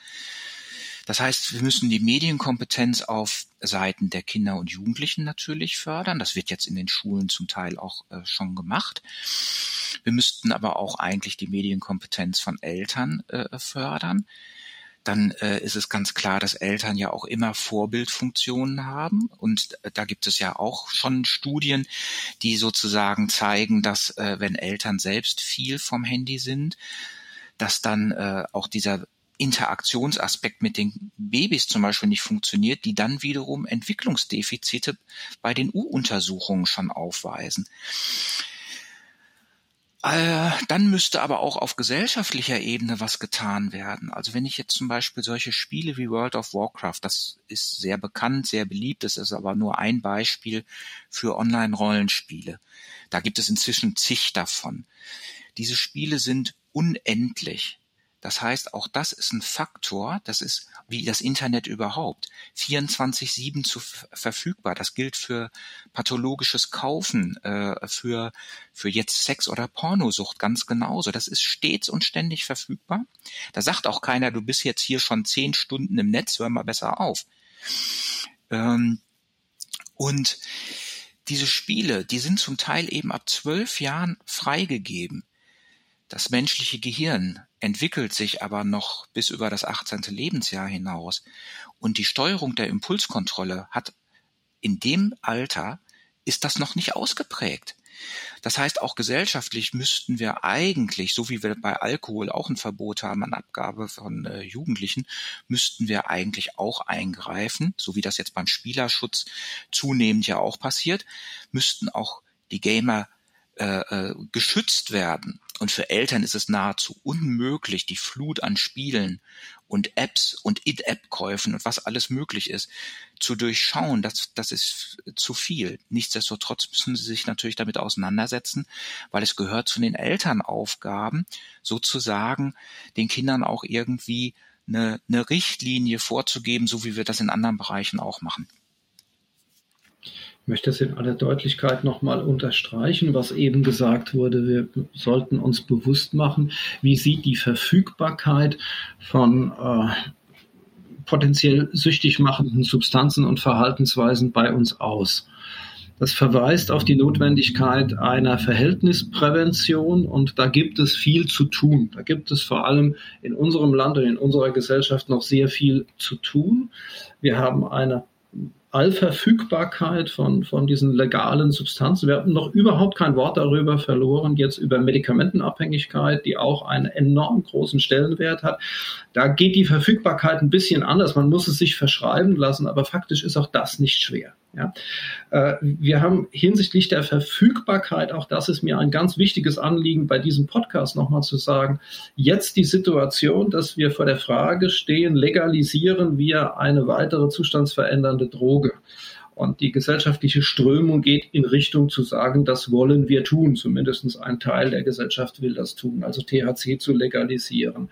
Das heißt, wir müssen die Medienkompetenz auf Seiten der Kinder und Jugendlichen natürlich fördern. Das wird jetzt in den Schulen zum Teil auch äh, schon gemacht. Wir müssten aber auch eigentlich die Medienkompetenz von Eltern äh, fördern. Dann äh, ist es ganz klar, dass Eltern ja auch immer Vorbildfunktionen haben. Und äh, da gibt es ja auch schon Studien, die sozusagen zeigen, dass äh, wenn Eltern selbst viel vom Handy sind, dass dann äh, auch dieser Interaktionsaspekt mit den Babys zum Beispiel nicht funktioniert, die dann wiederum Entwicklungsdefizite bei den U-Untersuchungen schon aufweisen. Äh, dann müsste aber auch auf gesellschaftlicher Ebene was getan werden. Also wenn ich jetzt zum Beispiel solche Spiele wie World of Warcraft, das ist sehr bekannt, sehr beliebt, das ist aber nur ein Beispiel für Online-Rollenspiele. Da gibt es inzwischen zig davon. Diese Spiele sind unendlich. Das heißt, auch das ist ein Faktor, das ist wie das Internet überhaupt, 24-7 zu verfügbar. Das gilt für pathologisches Kaufen, äh, für, für jetzt Sex- oder Pornosucht ganz genauso. Das ist stets und ständig verfügbar. Da sagt auch keiner, du bist jetzt hier schon zehn Stunden im Netz, hör mal besser auf. Ähm, und diese Spiele, die sind zum Teil eben ab zwölf Jahren freigegeben. Das menschliche Gehirn entwickelt sich aber noch bis über das 18. Lebensjahr hinaus. Und die Steuerung der Impulskontrolle hat in dem Alter ist das noch nicht ausgeprägt. Das heißt, auch gesellschaftlich müssten wir eigentlich, so wie wir bei Alkohol auch ein Verbot haben an Abgabe von äh, Jugendlichen, müssten wir eigentlich auch eingreifen, so wie das jetzt beim Spielerschutz zunehmend ja auch passiert, müssten auch die Gamer äh, äh, geschützt werden. Und für Eltern ist es nahezu unmöglich, die Flut an Spielen und Apps und In-App-Käufen und was alles möglich ist, zu durchschauen. Das, das ist zu viel. Nichtsdestotrotz müssen sie sich natürlich damit auseinandersetzen, weil es gehört zu den Elternaufgaben, sozusagen den Kindern auch irgendwie eine, eine Richtlinie vorzugeben, so wie wir das in anderen Bereichen auch machen. Ich möchte es in aller Deutlichkeit nochmal unterstreichen, was eben gesagt wurde. Wir sollten uns bewusst machen, wie sieht die Verfügbarkeit von äh, potenziell süchtig machenden Substanzen und Verhaltensweisen bei uns aus. Das verweist auf die Notwendigkeit einer Verhältnisprävention und da gibt es viel zu tun. Da gibt es vor allem in unserem Land und in unserer Gesellschaft noch sehr viel zu tun. Wir haben eine Allverfügbarkeit von, von diesen legalen Substanzen. Wir haben noch überhaupt kein Wort darüber verloren, jetzt über Medikamentenabhängigkeit, die auch einen enorm großen Stellenwert hat. Da geht die Verfügbarkeit ein bisschen anders. Man muss es sich verschreiben lassen, aber faktisch ist auch das nicht schwer. Ja. Äh, wir haben hinsichtlich der Verfügbarkeit, auch das ist mir ein ganz wichtiges Anliegen bei diesem Podcast nochmal zu sagen, jetzt die Situation, dass wir vor der Frage stehen, legalisieren wir eine weitere zustandsverändernde Droge. Und die gesellschaftliche Strömung geht in Richtung zu sagen, das wollen wir tun. Zumindest ein Teil der Gesellschaft will das tun, also THC zu legalisieren.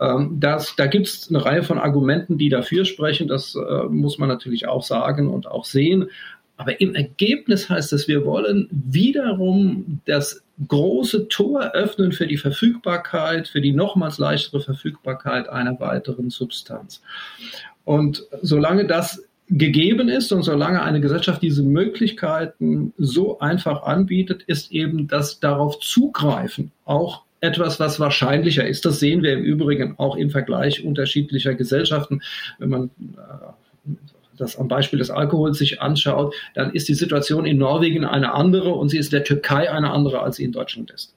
Ähm, das, da gibt es eine Reihe von Argumenten, die dafür sprechen. Das äh, muss man natürlich auch sagen und auch sehen. Aber im Ergebnis heißt es, wir wollen wiederum das große Tor öffnen für die Verfügbarkeit, für die nochmals leichtere Verfügbarkeit einer weiteren Substanz. Und solange das gegeben ist und solange eine Gesellschaft diese Möglichkeiten so einfach anbietet, ist eben das darauf zugreifen auch etwas, was wahrscheinlicher ist. Das sehen wir im Übrigen auch im Vergleich unterschiedlicher Gesellschaften. Wenn man äh, das am Beispiel des Alkohols sich anschaut, dann ist die Situation in Norwegen eine andere und sie ist der Türkei eine andere, als sie in Deutschland ist.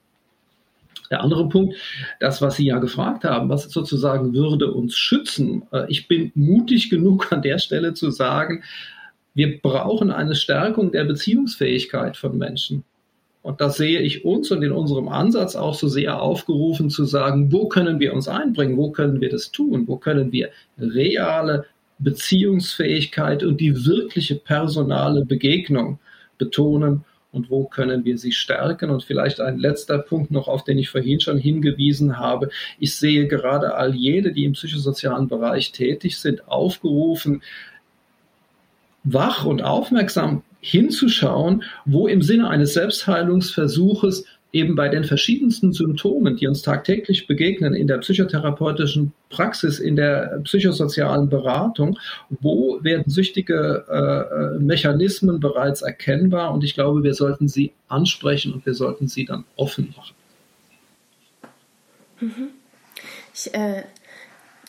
Der andere Punkt, das, was Sie ja gefragt haben, was sozusagen würde uns schützen. Äh, ich bin mutig genug an der Stelle zu sagen, wir brauchen eine Stärkung der Beziehungsfähigkeit von Menschen. Und da sehe ich uns und in unserem Ansatz auch so sehr aufgerufen zu sagen, wo können wir uns einbringen, wo können wir das tun, wo können wir reale Beziehungsfähigkeit und die wirkliche personale Begegnung betonen und wo können wir sie stärken. Und vielleicht ein letzter Punkt noch, auf den ich vorhin schon hingewiesen habe. Ich sehe gerade all jene, die im psychosozialen Bereich tätig sind, aufgerufen, wach und aufmerksam hinzuschauen, wo im Sinne eines Selbstheilungsversuches eben bei den verschiedensten Symptomen, die uns tagtäglich begegnen in der psychotherapeutischen Praxis, in der psychosozialen Beratung, wo werden süchtige äh, äh, Mechanismen bereits erkennbar und ich glaube, wir sollten sie ansprechen und wir sollten sie dann offen machen. Mhm. Ich äh,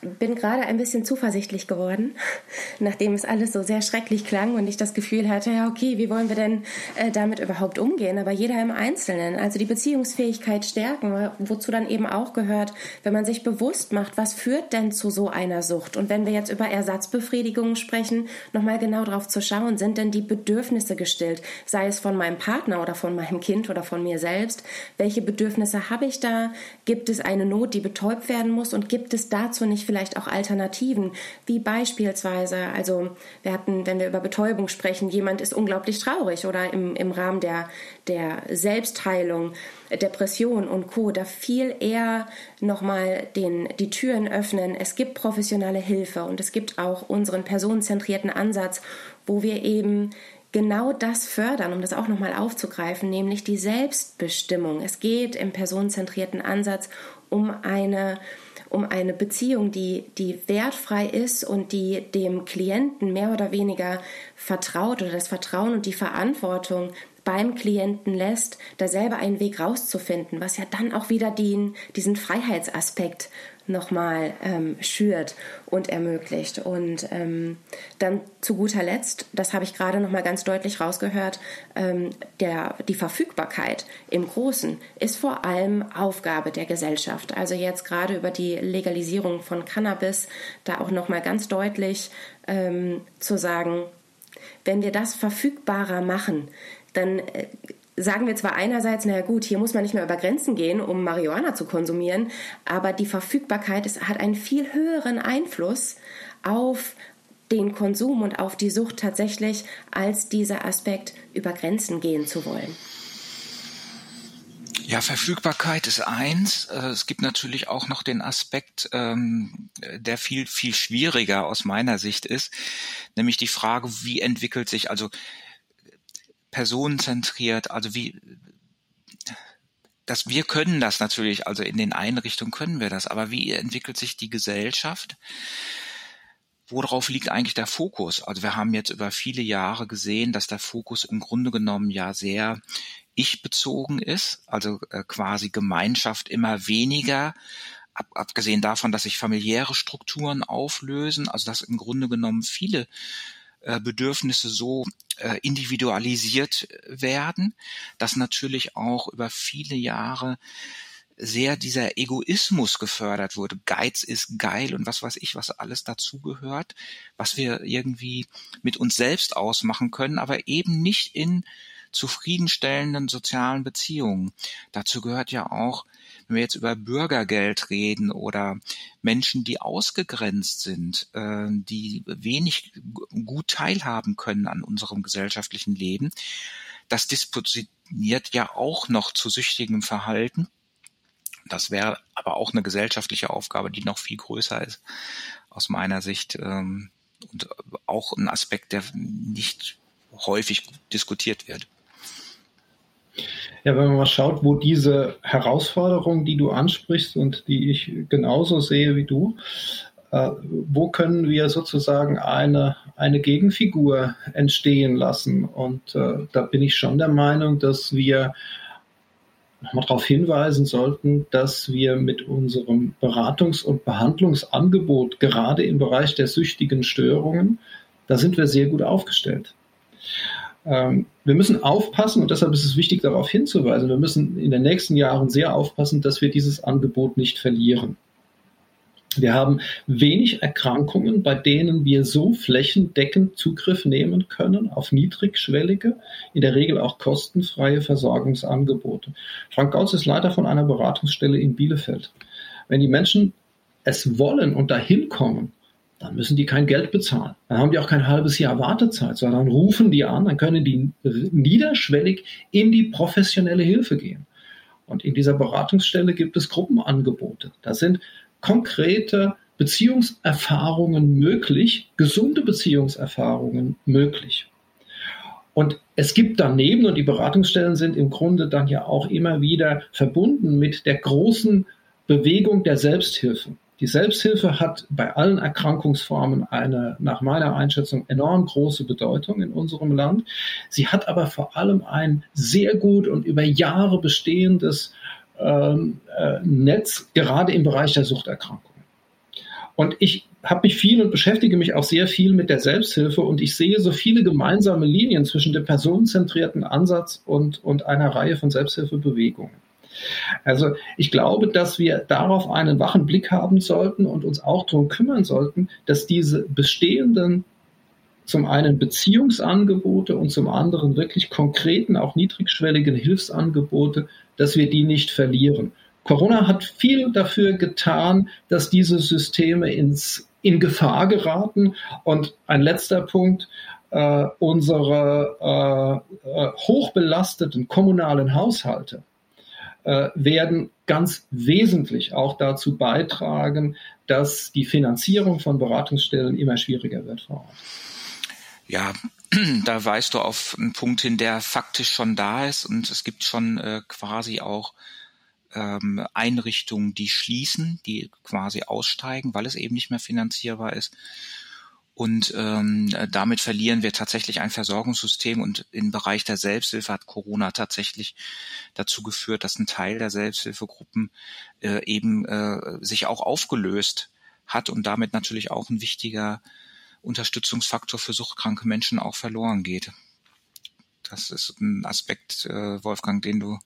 bin gerade ein bisschen zuversichtlich geworden, nachdem es alles so sehr schrecklich klang und ich das Gefühl hatte, ja, okay, wie wollen wir denn äh, damit überhaupt umgehen? Aber jeder im Einzelnen, also die Beziehungsfähigkeit stärken, wozu dann eben auch gehört, wenn man sich bewusst macht, was führt denn zu so einer Sucht? Und wenn wir jetzt über Ersatzbefriedigungen sprechen, nochmal genau drauf zu schauen, sind denn die Bedürfnisse gestillt, sei es von meinem Partner oder von meinem Kind oder von mir selbst? Welche Bedürfnisse habe ich da? Gibt es eine Not, die betäubt werden muss? Und gibt es dazu nicht vielleicht vielleicht auch Alternativen, wie beispielsweise, also wir hatten, wenn wir über Betäubung sprechen, jemand ist unglaublich traurig oder im, im Rahmen der, der Selbstheilung, Depression und Co., da viel eher nochmal den, die Türen öffnen. Es gibt professionelle Hilfe und es gibt auch unseren personenzentrierten Ansatz, wo wir eben genau das fördern, um das auch nochmal aufzugreifen, nämlich die Selbstbestimmung. Es geht im personenzentrierten Ansatz um eine um eine Beziehung, die, die wertfrei ist und die dem Klienten mehr oder weniger vertraut oder das Vertrauen und die Verantwortung beim Klienten lässt, da selber einen Weg rauszufinden, was ja dann auch wieder den, diesen Freiheitsaspekt nochmal ähm, schürt und ermöglicht. Und ähm, dann zu guter Letzt, das habe ich gerade nochmal ganz deutlich rausgehört, ähm, der, die Verfügbarkeit im Großen ist vor allem Aufgabe der Gesellschaft. Also jetzt gerade über die Legalisierung von Cannabis, da auch nochmal ganz deutlich ähm, zu sagen, wenn wir das verfügbarer machen, dann äh, sagen wir zwar einerseits, naja gut, hier muss man nicht mehr über Grenzen gehen, um Marihuana zu konsumieren, aber die Verfügbarkeit ist, hat einen viel höheren Einfluss auf den Konsum und auf die Sucht tatsächlich, als dieser Aspekt über Grenzen gehen zu wollen. Ja, Verfügbarkeit ist eins. Äh, es gibt natürlich auch noch den Aspekt, ähm, der viel, viel schwieriger aus meiner Sicht ist, nämlich die Frage, wie entwickelt sich, also personenzentriert, also wie dass wir können das natürlich, also in den Einrichtungen können wir das, aber wie entwickelt sich die Gesellschaft? Worauf liegt eigentlich der Fokus? Also wir haben jetzt über viele Jahre gesehen, dass der Fokus im Grunde genommen ja sehr ich-bezogen ist, also äh, quasi Gemeinschaft immer weniger, ab, abgesehen davon, dass sich familiäre Strukturen auflösen, also dass im Grunde genommen viele äh, Bedürfnisse so äh, individualisiert werden, dass natürlich auch über viele Jahre sehr dieser Egoismus gefördert wurde. Geiz ist geil und was weiß ich, was alles dazugehört, was wir irgendwie mit uns selbst ausmachen können, aber eben nicht in zufriedenstellenden sozialen Beziehungen. Dazu gehört ja auch wenn wir jetzt über Bürgergeld reden oder Menschen, die ausgegrenzt sind, äh, die wenig gut teilhaben können an unserem gesellschaftlichen Leben, das dispositioniert ja auch noch zu süchtigem Verhalten. Das wäre aber auch eine gesellschaftliche Aufgabe, die noch viel größer ist, aus meiner Sicht. Ähm, und auch ein Aspekt, der nicht häufig diskutiert wird. Ja, wenn man mal schaut, wo diese Herausforderung, die du ansprichst und die ich genauso sehe wie du, äh, wo können wir sozusagen eine, eine Gegenfigur entstehen lassen? Und äh, da bin ich schon der Meinung, dass wir nochmal darauf hinweisen sollten, dass wir mit unserem Beratungs- und Behandlungsangebot gerade im Bereich der süchtigen Störungen, da sind wir sehr gut aufgestellt. Ähm, wir müssen aufpassen und deshalb ist es wichtig, darauf hinzuweisen. Wir müssen in den nächsten Jahren sehr aufpassen, dass wir dieses Angebot nicht verlieren. Wir haben wenig Erkrankungen, bei denen wir so flächendeckend Zugriff nehmen können auf niedrigschwellige, in der Regel auch kostenfreie Versorgungsangebote. Frank Gautz ist Leiter von einer Beratungsstelle in Bielefeld. Wenn die Menschen es wollen und dahin kommen, dann müssen die kein Geld bezahlen. Dann haben die auch kein halbes Jahr Wartezeit, sondern rufen die an, dann können die niederschwellig in die professionelle Hilfe gehen. Und in dieser Beratungsstelle gibt es Gruppenangebote. Da sind konkrete Beziehungserfahrungen möglich, gesunde Beziehungserfahrungen möglich. Und es gibt daneben, und die Beratungsstellen sind im Grunde dann ja auch immer wieder verbunden mit der großen Bewegung der Selbsthilfe. Die Selbsthilfe hat bei allen Erkrankungsformen eine, nach meiner Einschätzung, enorm große Bedeutung in unserem Land. Sie hat aber vor allem ein sehr gut und über Jahre bestehendes ähm, äh, Netz, gerade im Bereich der Suchterkrankungen. Und ich habe mich viel und beschäftige mich auch sehr viel mit der Selbsthilfe und ich sehe so viele gemeinsame Linien zwischen dem personenzentrierten Ansatz und, und einer Reihe von Selbsthilfebewegungen. Also ich glaube, dass wir darauf einen wachen Blick haben sollten und uns auch darum kümmern sollten, dass diese bestehenden zum einen Beziehungsangebote und zum anderen wirklich konkreten, auch niedrigschwelligen Hilfsangebote, dass wir die nicht verlieren. Corona hat viel dafür getan, dass diese Systeme ins, in Gefahr geraten. Und ein letzter Punkt, äh, unsere äh, äh, hochbelasteten kommunalen Haushalte werden ganz wesentlich auch dazu beitragen, dass die Finanzierung von Beratungsstellen immer schwieriger wird vor Ort. Ja, da weist du auf einen Punkt hin, der faktisch schon da ist und es gibt schon äh, quasi auch ähm, Einrichtungen, die schließen, die quasi aussteigen, weil es eben nicht mehr finanzierbar ist. Und ähm, damit verlieren wir tatsächlich ein Versorgungssystem. Und im Bereich der Selbsthilfe hat Corona tatsächlich dazu geführt, dass ein Teil der Selbsthilfegruppen äh, eben äh, sich auch aufgelöst hat und damit natürlich auch ein wichtiger Unterstützungsfaktor für suchtkranke Menschen auch verloren geht. Das ist ein Aspekt, äh, Wolfgang, den du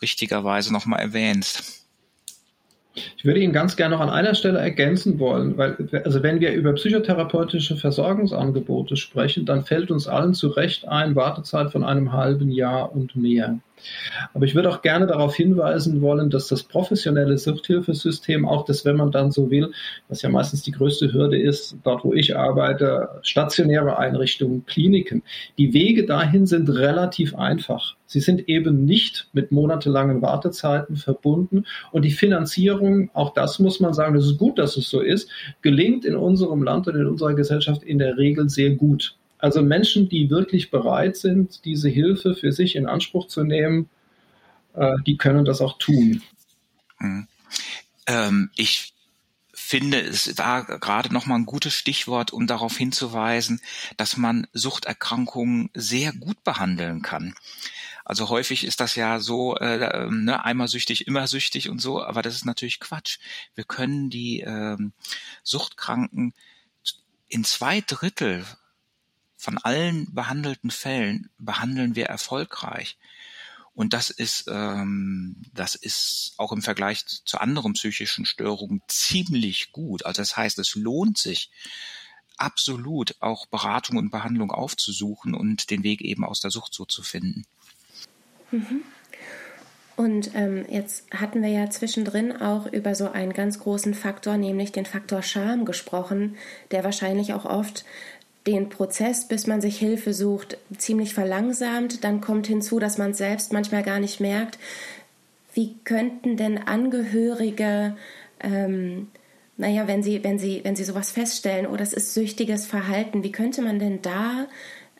richtigerweise nochmal erwähnst. Ich würde ihn ganz gerne noch an einer Stelle ergänzen wollen, weil, also wenn wir über psychotherapeutische Versorgungsangebote sprechen, dann fällt uns allen zu Recht ein Wartezeit von einem halben Jahr und mehr. Aber ich würde auch gerne darauf hinweisen wollen, dass das professionelle Suchthilfesystem, auch das, wenn man dann so will, was ja meistens die größte Hürde ist, dort wo ich arbeite, stationäre Einrichtungen, Kliniken, die Wege dahin sind relativ einfach. Sie sind eben nicht mit monatelangen Wartezeiten verbunden und die Finanzierung, auch das muss man sagen, es ist gut, dass es so ist, gelingt in unserem Land und in unserer Gesellschaft in der Regel sehr gut. Also Menschen, die wirklich bereit sind, diese Hilfe für sich in Anspruch zu nehmen, äh, die können das auch tun. Hm. Ähm, ich finde, es war gerade noch mal ein gutes Stichwort, um darauf hinzuweisen, dass man Suchterkrankungen sehr gut behandeln kann. Also häufig ist das ja so, äh, ne, einmal süchtig, immer süchtig und so, aber das ist natürlich Quatsch. Wir können die ähm, Suchtkranken in zwei Drittel von allen behandelten Fällen behandeln wir erfolgreich. Und das ist, ähm, das ist auch im Vergleich zu anderen psychischen Störungen ziemlich gut. Also das heißt, es lohnt sich absolut auch Beratung und Behandlung aufzusuchen und den Weg eben aus der Sucht so zu finden. Mhm. Und ähm, jetzt hatten wir ja zwischendrin auch über so einen ganz großen Faktor, nämlich den Faktor Scham gesprochen, der wahrscheinlich auch oft den Prozess, bis man sich Hilfe sucht, ziemlich verlangsamt. Dann kommt hinzu, dass man es selbst manchmal gar nicht merkt. Wie könnten denn Angehörige, ähm, naja, wenn sie, wenn sie, wenn sie sowas feststellen, oh, das ist süchtiges Verhalten, wie könnte man denn da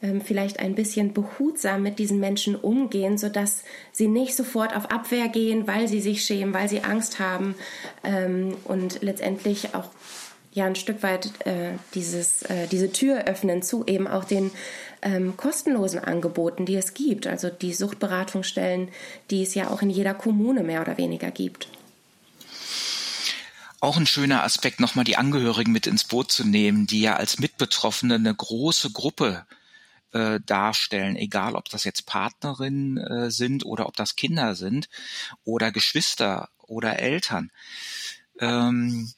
ähm, vielleicht ein bisschen behutsam mit diesen Menschen umgehen, sodass sie nicht sofort auf Abwehr gehen, weil sie sich schämen, weil sie Angst haben ähm, und letztendlich auch ja ein Stück weit äh, dieses, äh, diese Tür öffnen zu eben auch den ähm, kostenlosen Angeboten, die es gibt, also die Suchtberatungsstellen, die es ja auch in jeder Kommune mehr oder weniger gibt. Auch ein schöner Aspekt, nochmal die Angehörigen mit ins Boot zu nehmen, die ja als Mitbetroffene eine große Gruppe äh, darstellen, egal ob das jetzt Partnerinnen äh, sind oder ob das Kinder sind oder Geschwister oder Eltern. Ähm,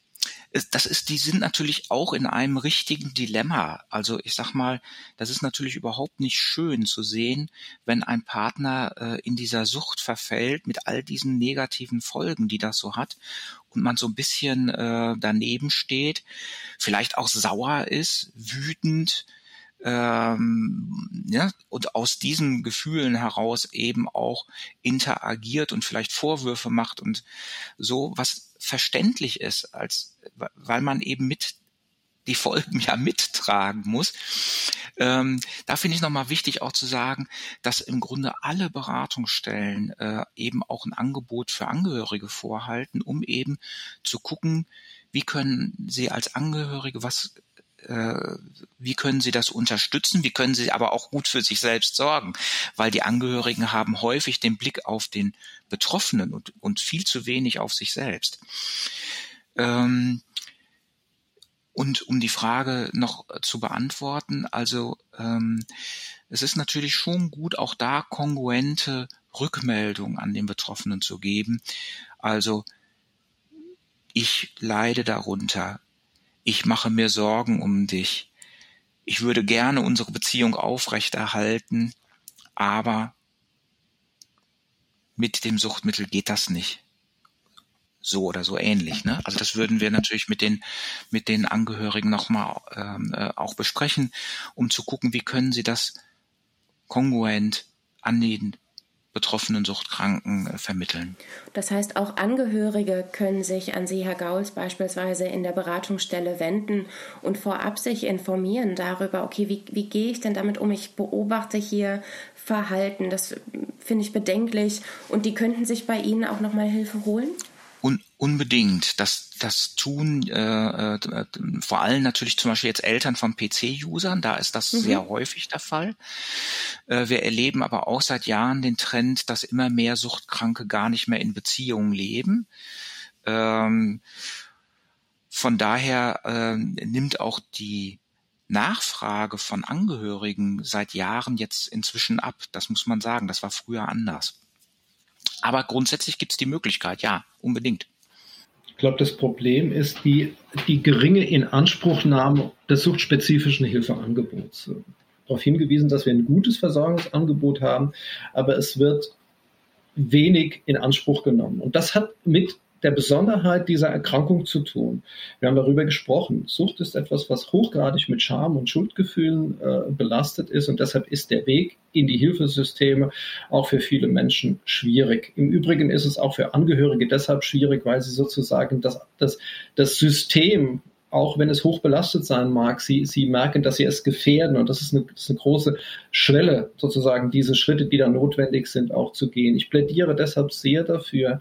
das ist, die sind natürlich auch in einem richtigen Dilemma. Also ich sag mal, das ist natürlich überhaupt nicht schön zu sehen, wenn ein Partner äh, in dieser Sucht verfällt mit all diesen negativen Folgen, die das so hat und man so ein bisschen äh, daneben steht, vielleicht auch sauer ist, wütend, ähm, ja, und aus diesen Gefühlen heraus eben auch interagiert und vielleicht Vorwürfe macht und so, was verständlich ist, als weil man eben mit die Folgen ja mittragen muss. Ähm, da finde ich nochmal wichtig auch zu sagen, dass im Grunde alle Beratungsstellen äh, eben auch ein Angebot für Angehörige vorhalten, um eben zu gucken, wie können sie als Angehörige, was wie können sie das unterstützen, wie können sie aber auch gut für sich selbst sorgen, weil die Angehörigen haben häufig den Blick auf den Betroffenen und, und viel zu wenig auf sich selbst. Ähm, und um die Frage noch zu beantworten, also ähm, es ist natürlich schon gut, auch da kongruente Rückmeldungen an den Betroffenen zu geben. Also ich leide darunter, ich mache mir Sorgen um dich. Ich würde gerne unsere Beziehung aufrechterhalten, aber mit dem Suchtmittel geht das nicht. so oder so ähnlich. Ne? Also das würden wir natürlich mit den mit den Angehörigen nochmal ähm, äh, auch besprechen, um zu gucken, wie können sie das kongruent an den betroffenen Suchtkranken äh, vermitteln. Das heißt, auch Angehörige können sich an Sie, Herr Gauls, beispielsweise in der Beratungsstelle wenden und vorab sich informieren darüber, okay, wie, wie gehe ich denn damit um? Ich beobachte hier Verhalten, das finde ich bedenklich und die könnten sich bei Ihnen auch nochmal Hilfe holen? Un unbedingt. Das, das tun äh, äh, vor allem natürlich zum Beispiel jetzt Eltern von PC-Usern, da ist das mhm. sehr häufig der Fall. Äh, wir erleben aber auch seit Jahren den Trend, dass immer mehr Suchtkranke gar nicht mehr in Beziehungen leben. Ähm, von daher äh, nimmt auch die Nachfrage von Angehörigen seit Jahren jetzt inzwischen ab. Das muss man sagen. Das war früher anders. Aber grundsätzlich gibt es die Möglichkeit, ja, unbedingt. Ich glaube, das Problem ist die, die geringe Inanspruchnahme des suchtspezifischen Hilfeangebots. Darauf hingewiesen, dass wir ein gutes Versorgungsangebot haben, aber es wird wenig in Anspruch genommen. Und das hat mit der Besonderheit dieser Erkrankung zu tun. Wir haben darüber gesprochen. Sucht ist etwas, was hochgradig mit Scham und Schuldgefühlen äh, belastet ist und deshalb ist der Weg in die Hilfesysteme auch für viele Menschen schwierig. Im Übrigen ist es auch für Angehörige deshalb schwierig, weil sie sozusagen das, das, das System auch wenn es hoch belastet sein mag, sie, sie merken, dass sie es gefährden. Und das ist, eine, das ist eine große Schwelle, sozusagen diese Schritte, die da notwendig sind, auch zu gehen. Ich plädiere deshalb sehr dafür,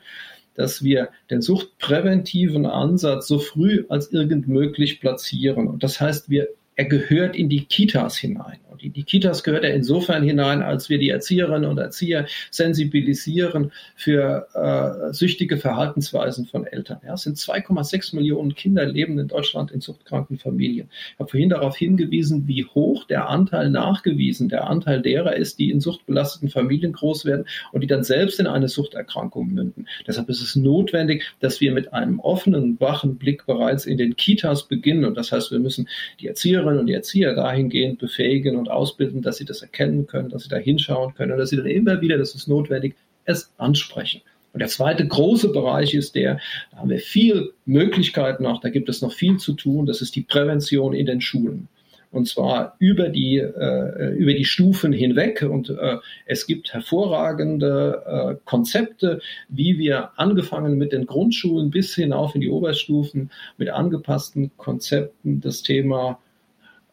dass wir den suchtpräventiven Ansatz so früh als irgend möglich platzieren. Und das heißt, wir er gehört in die Kitas hinein. Und in die Kitas gehört er insofern hinein, als wir die Erzieherinnen und Erzieher sensibilisieren für äh, süchtige Verhaltensweisen von Eltern. Ja, es sind 2,6 Millionen Kinder leben in Deutschland in suchtkranken Familien. Ich habe vorhin darauf hingewiesen, wie hoch der Anteil nachgewiesen, der Anteil derer ist, die in suchtbelasteten Familien groß werden und die dann selbst in eine Suchterkrankung münden. Deshalb ist es notwendig, dass wir mit einem offenen, wachen Blick bereits in den Kitas beginnen. Und das heißt, wir müssen die Erzieherinnen Erzieherinnen und Erzieher dahingehend befähigen und ausbilden, dass sie das erkennen können, dass sie da hinschauen können und dass sie dann immer wieder, das ist notwendig, es ansprechen. Und der zweite große Bereich ist der, da haben wir viel Möglichkeiten noch, da gibt es noch viel zu tun, das ist die Prävention in den Schulen und zwar über die, äh, über die Stufen hinweg. Und äh, es gibt hervorragende äh, Konzepte, wie wir angefangen mit den Grundschulen bis hinauf in die Oberstufen mit angepassten Konzepten das Thema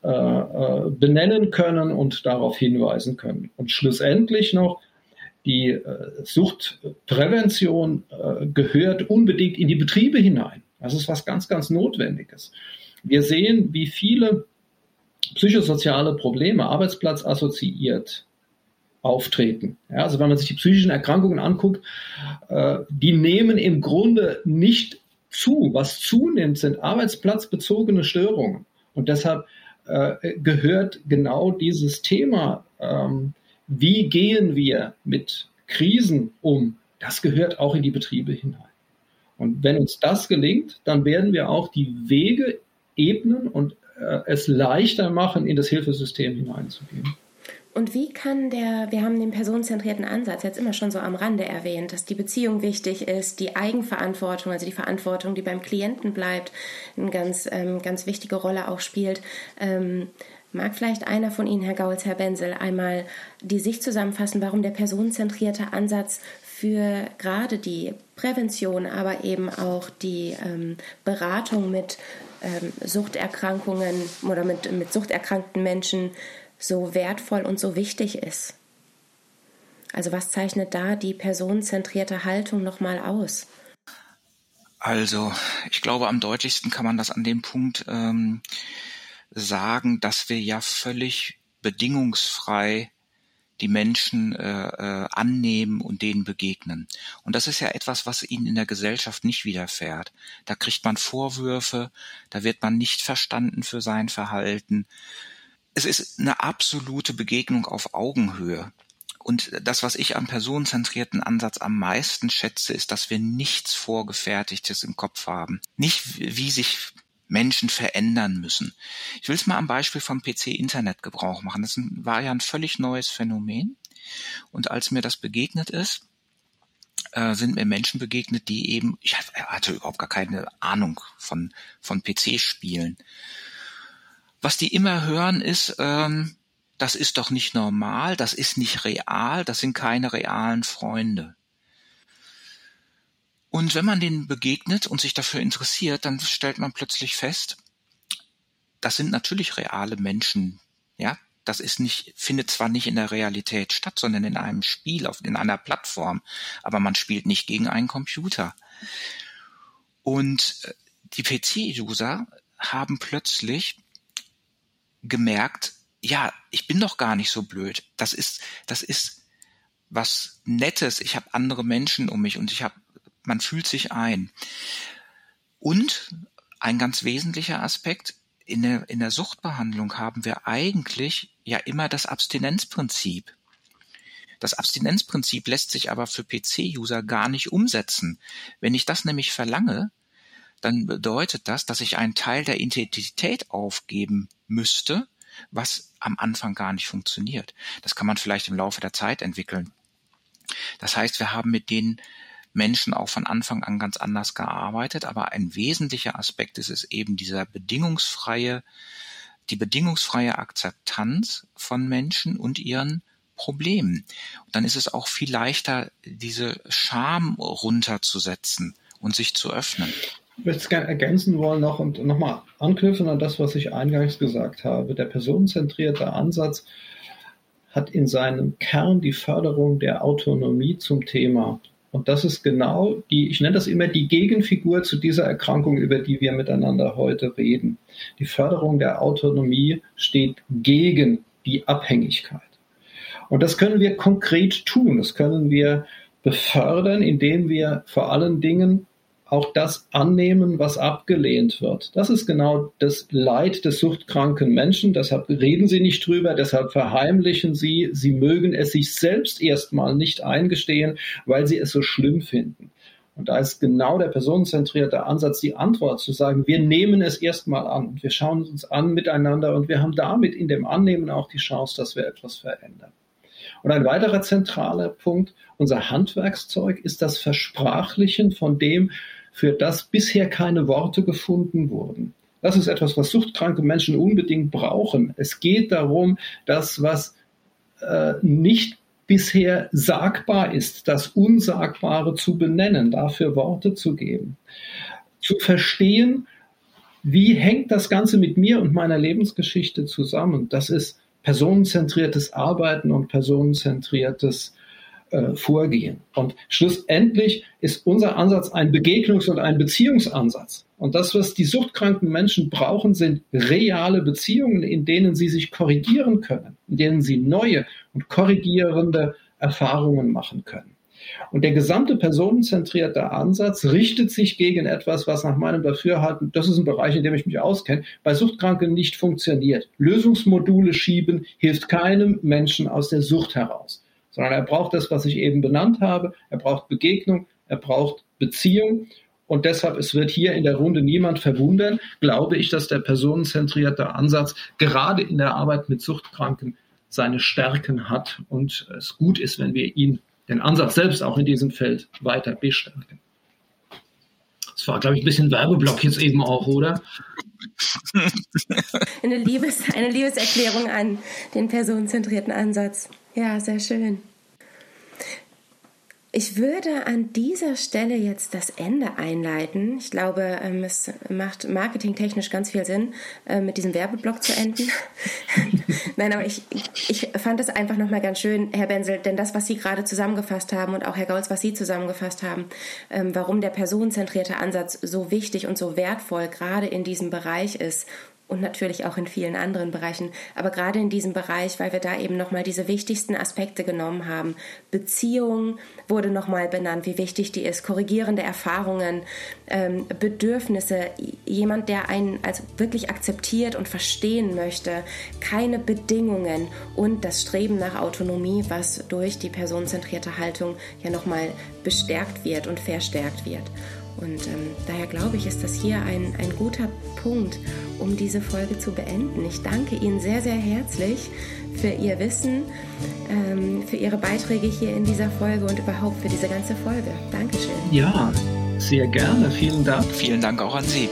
benennen können und darauf hinweisen können. Und schlussendlich noch, die äh, Suchtprävention äh, gehört unbedingt in die Betriebe hinein. Das ist was ganz, ganz Notwendiges. Wir sehen, wie viele psychosoziale Probleme arbeitsplatzassoziiert auftreten. Ja, also wenn man sich die psychischen Erkrankungen anguckt, äh, die nehmen im Grunde nicht zu. Was zunimmt, sind arbeitsplatzbezogene Störungen. Und deshalb äh, gehört genau dieses Thema, ähm, wie gehen wir mit Krisen um, das gehört auch in die Betriebe hinein. Und wenn uns das gelingt, dann werden wir auch die Wege ebnen und äh, es leichter machen, in das Hilfesystem hineinzugehen. Und wie kann der, wir haben den personenzentrierten Ansatz jetzt immer schon so am Rande erwähnt, dass die Beziehung wichtig ist, die Eigenverantwortung, also die Verantwortung, die beim Klienten bleibt, eine ganz, ähm, ganz wichtige Rolle auch spielt. Ähm, mag vielleicht einer von Ihnen, Herr Gauls, Herr Benzel, einmal die Sicht zusammenfassen, warum der personenzentrierte Ansatz für gerade die Prävention, aber eben auch die ähm, Beratung mit ähm, Suchterkrankungen oder mit, mit suchterkrankten Menschen so wertvoll und so wichtig ist. Also was zeichnet da die personenzentrierte Haltung nochmal aus? Also ich glaube, am deutlichsten kann man das an dem Punkt ähm, sagen, dass wir ja völlig bedingungsfrei die Menschen äh, äh, annehmen und denen begegnen. Und das ist ja etwas, was ihnen in der Gesellschaft nicht widerfährt. Da kriegt man Vorwürfe, da wird man nicht verstanden für sein Verhalten es ist eine absolute Begegnung auf Augenhöhe. Und das, was ich am personenzentrierten Ansatz am meisten schätze, ist, dass wir nichts Vorgefertigtes im Kopf haben. Nicht, wie sich Menschen verändern müssen. Ich will es mal am Beispiel vom PC-Internet-Gebrauch machen. Das war ja ein völlig neues Phänomen. Und als mir das begegnet ist, äh, sind mir Menschen begegnet, die eben, ich hatte überhaupt gar keine Ahnung von, von PC-Spielen. Was die immer hören ist, ähm, das ist doch nicht normal, das ist nicht real, das sind keine realen Freunde. Und wenn man denen begegnet und sich dafür interessiert, dann stellt man plötzlich fest, das sind natürlich reale Menschen, ja, das ist nicht, findet zwar nicht in der Realität statt, sondern in einem Spiel, auf, in einer Plattform, aber man spielt nicht gegen einen Computer. Und äh, die PC-User haben plötzlich gemerkt, ja, ich bin doch gar nicht so blöd. Das ist, das ist was Nettes. Ich habe andere Menschen um mich und ich habe, man fühlt sich ein. Und ein ganz wesentlicher Aspekt, in der, in der Suchtbehandlung haben wir eigentlich ja immer das Abstinenzprinzip. Das Abstinenzprinzip lässt sich aber für PC-User gar nicht umsetzen. Wenn ich das nämlich verlange, dann bedeutet das, dass ich einen Teil der Identität aufgeben müsste, was am Anfang gar nicht funktioniert. Das kann man vielleicht im Laufe der Zeit entwickeln. Das heißt, wir haben mit den Menschen auch von Anfang an ganz anders gearbeitet, aber ein wesentlicher Aspekt ist es eben dieser bedingungsfreie, die bedingungsfreie Akzeptanz von Menschen und ihren Problemen. Und dann ist es auch viel leichter, diese Scham runterzusetzen und sich zu öffnen. Ich möchte es gerne ergänzen wollen noch und nochmal anknüpfen an das, was ich eingangs gesagt habe. Der personenzentrierte Ansatz hat in seinem Kern die Förderung der Autonomie zum Thema. Und das ist genau die, ich nenne das immer die Gegenfigur zu dieser Erkrankung, über die wir miteinander heute reden. Die Förderung der Autonomie steht gegen die Abhängigkeit. Und das können wir konkret tun. Das können wir befördern, indem wir vor allen Dingen auch das annehmen, was abgelehnt wird. Das ist genau das Leid des suchtkranken Menschen. Deshalb reden sie nicht drüber, deshalb verheimlichen sie. Sie mögen es sich selbst erstmal nicht eingestehen, weil sie es so schlimm finden. Und da ist genau der personenzentrierte Ansatz die Antwort zu sagen, wir nehmen es erstmal an und wir schauen uns an miteinander und wir haben damit in dem Annehmen auch die Chance, dass wir etwas verändern. Und ein weiterer zentraler Punkt, unser Handwerkszeug ist das Versprachlichen von dem, für das bisher keine Worte gefunden wurden. Das ist etwas, was suchtkranke Menschen unbedingt brauchen. Es geht darum, das, was äh, nicht bisher sagbar ist, das Unsagbare zu benennen, dafür Worte zu geben. Zu verstehen, wie hängt das Ganze mit mir und meiner Lebensgeschichte zusammen. Das ist personenzentriertes Arbeiten und personenzentriertes äh, vorgehen. Und schlussendlich ist unser Ansatz ein Begegnungs- und ein Beziehungsansatz. Und das, was die suchtkranken Menschen brauchen, sind reale Beziehungen, in denen sie sich korrigieren können, in denen sie neue und korrigierende Erfahrungen machen können. Und der gesamte personenzentrierte Ansatz richtet sich gegen etwas, was nach meinem Dafürhalten, das ist ein Bereich, in dem ich mich auskenne, bei Suchtkranken nicht funktioniert. Lösungsmodule schieben hilft keinem Menschen aus der Sucht heraus sondern er braucht das, was ich eben benannt habe. Er braucht Begegnung, er braucht Beziehung. Und deshalb, es wird hier in der Runde niemand verwundern, glaube ich, dass der personenzentrierte Ansatz gerade in der Arbeit mit Suchtkranken seine Stärken hat und es gut ist, wenn wir ihn, den Ansatz selbst auch in diesem Feld weiter bestärken. Das war, glaube ich, ein bisschen Werbeblock jetzt eben auch, oder? Eine, Liebes, eine Liebeserklärung an den personenzentrierten Ansatz. Ja, sehr schön. Ich würde an dieser Stelle jetzt das Ende einleiten. Ich glaube, ähm, es macht marketingtechnisch ganz viel Sinn, äh, mit diesem Werbeblock zu enden. Nein, aber ich, ich fand es einfach nochmal ganz schön, Herr Benzel, denn das, was Sie gerade zusammengefasst haben und auch Herr Gaulz, was Sie zusammengefasst haben, ähm, warum der personenzentrierte Ansatz so wichtig und so wertvoll gerade in diesem Bereich ist und natürlich auch in vielen anderen Bereichen, aber gerade in diesem Bereich, weil wir da eben nochmal diese wichtigsten Aspekte genommen haben. Beziehung wurde nochmal benannt, wie wichtig die ist, korrigierende Erfahrungen, ähm, Bedürfnisse, jemand, der einen als wirklich akzeptiert und verstehen möchte, keine Bedingungen und das Streben nach Autonomie, was durch die personenzentrierte Haltung ja nochmal bestärkt wird und verstärkt wird. Und ähm, daher glaube ich, ist das hier ein, ein guter Punkt, um diese Folge zu beenden. Ich danke Ihnen sehr, sehr herzlich für Ihr Wissen, ähm, für Ihre Beiträge hier in dieser Folge und überhaupt für diese ganze Folge. Dankeschön. Ja, sehr gerne. Vielen Dank. Vielen Dank auch an Sie.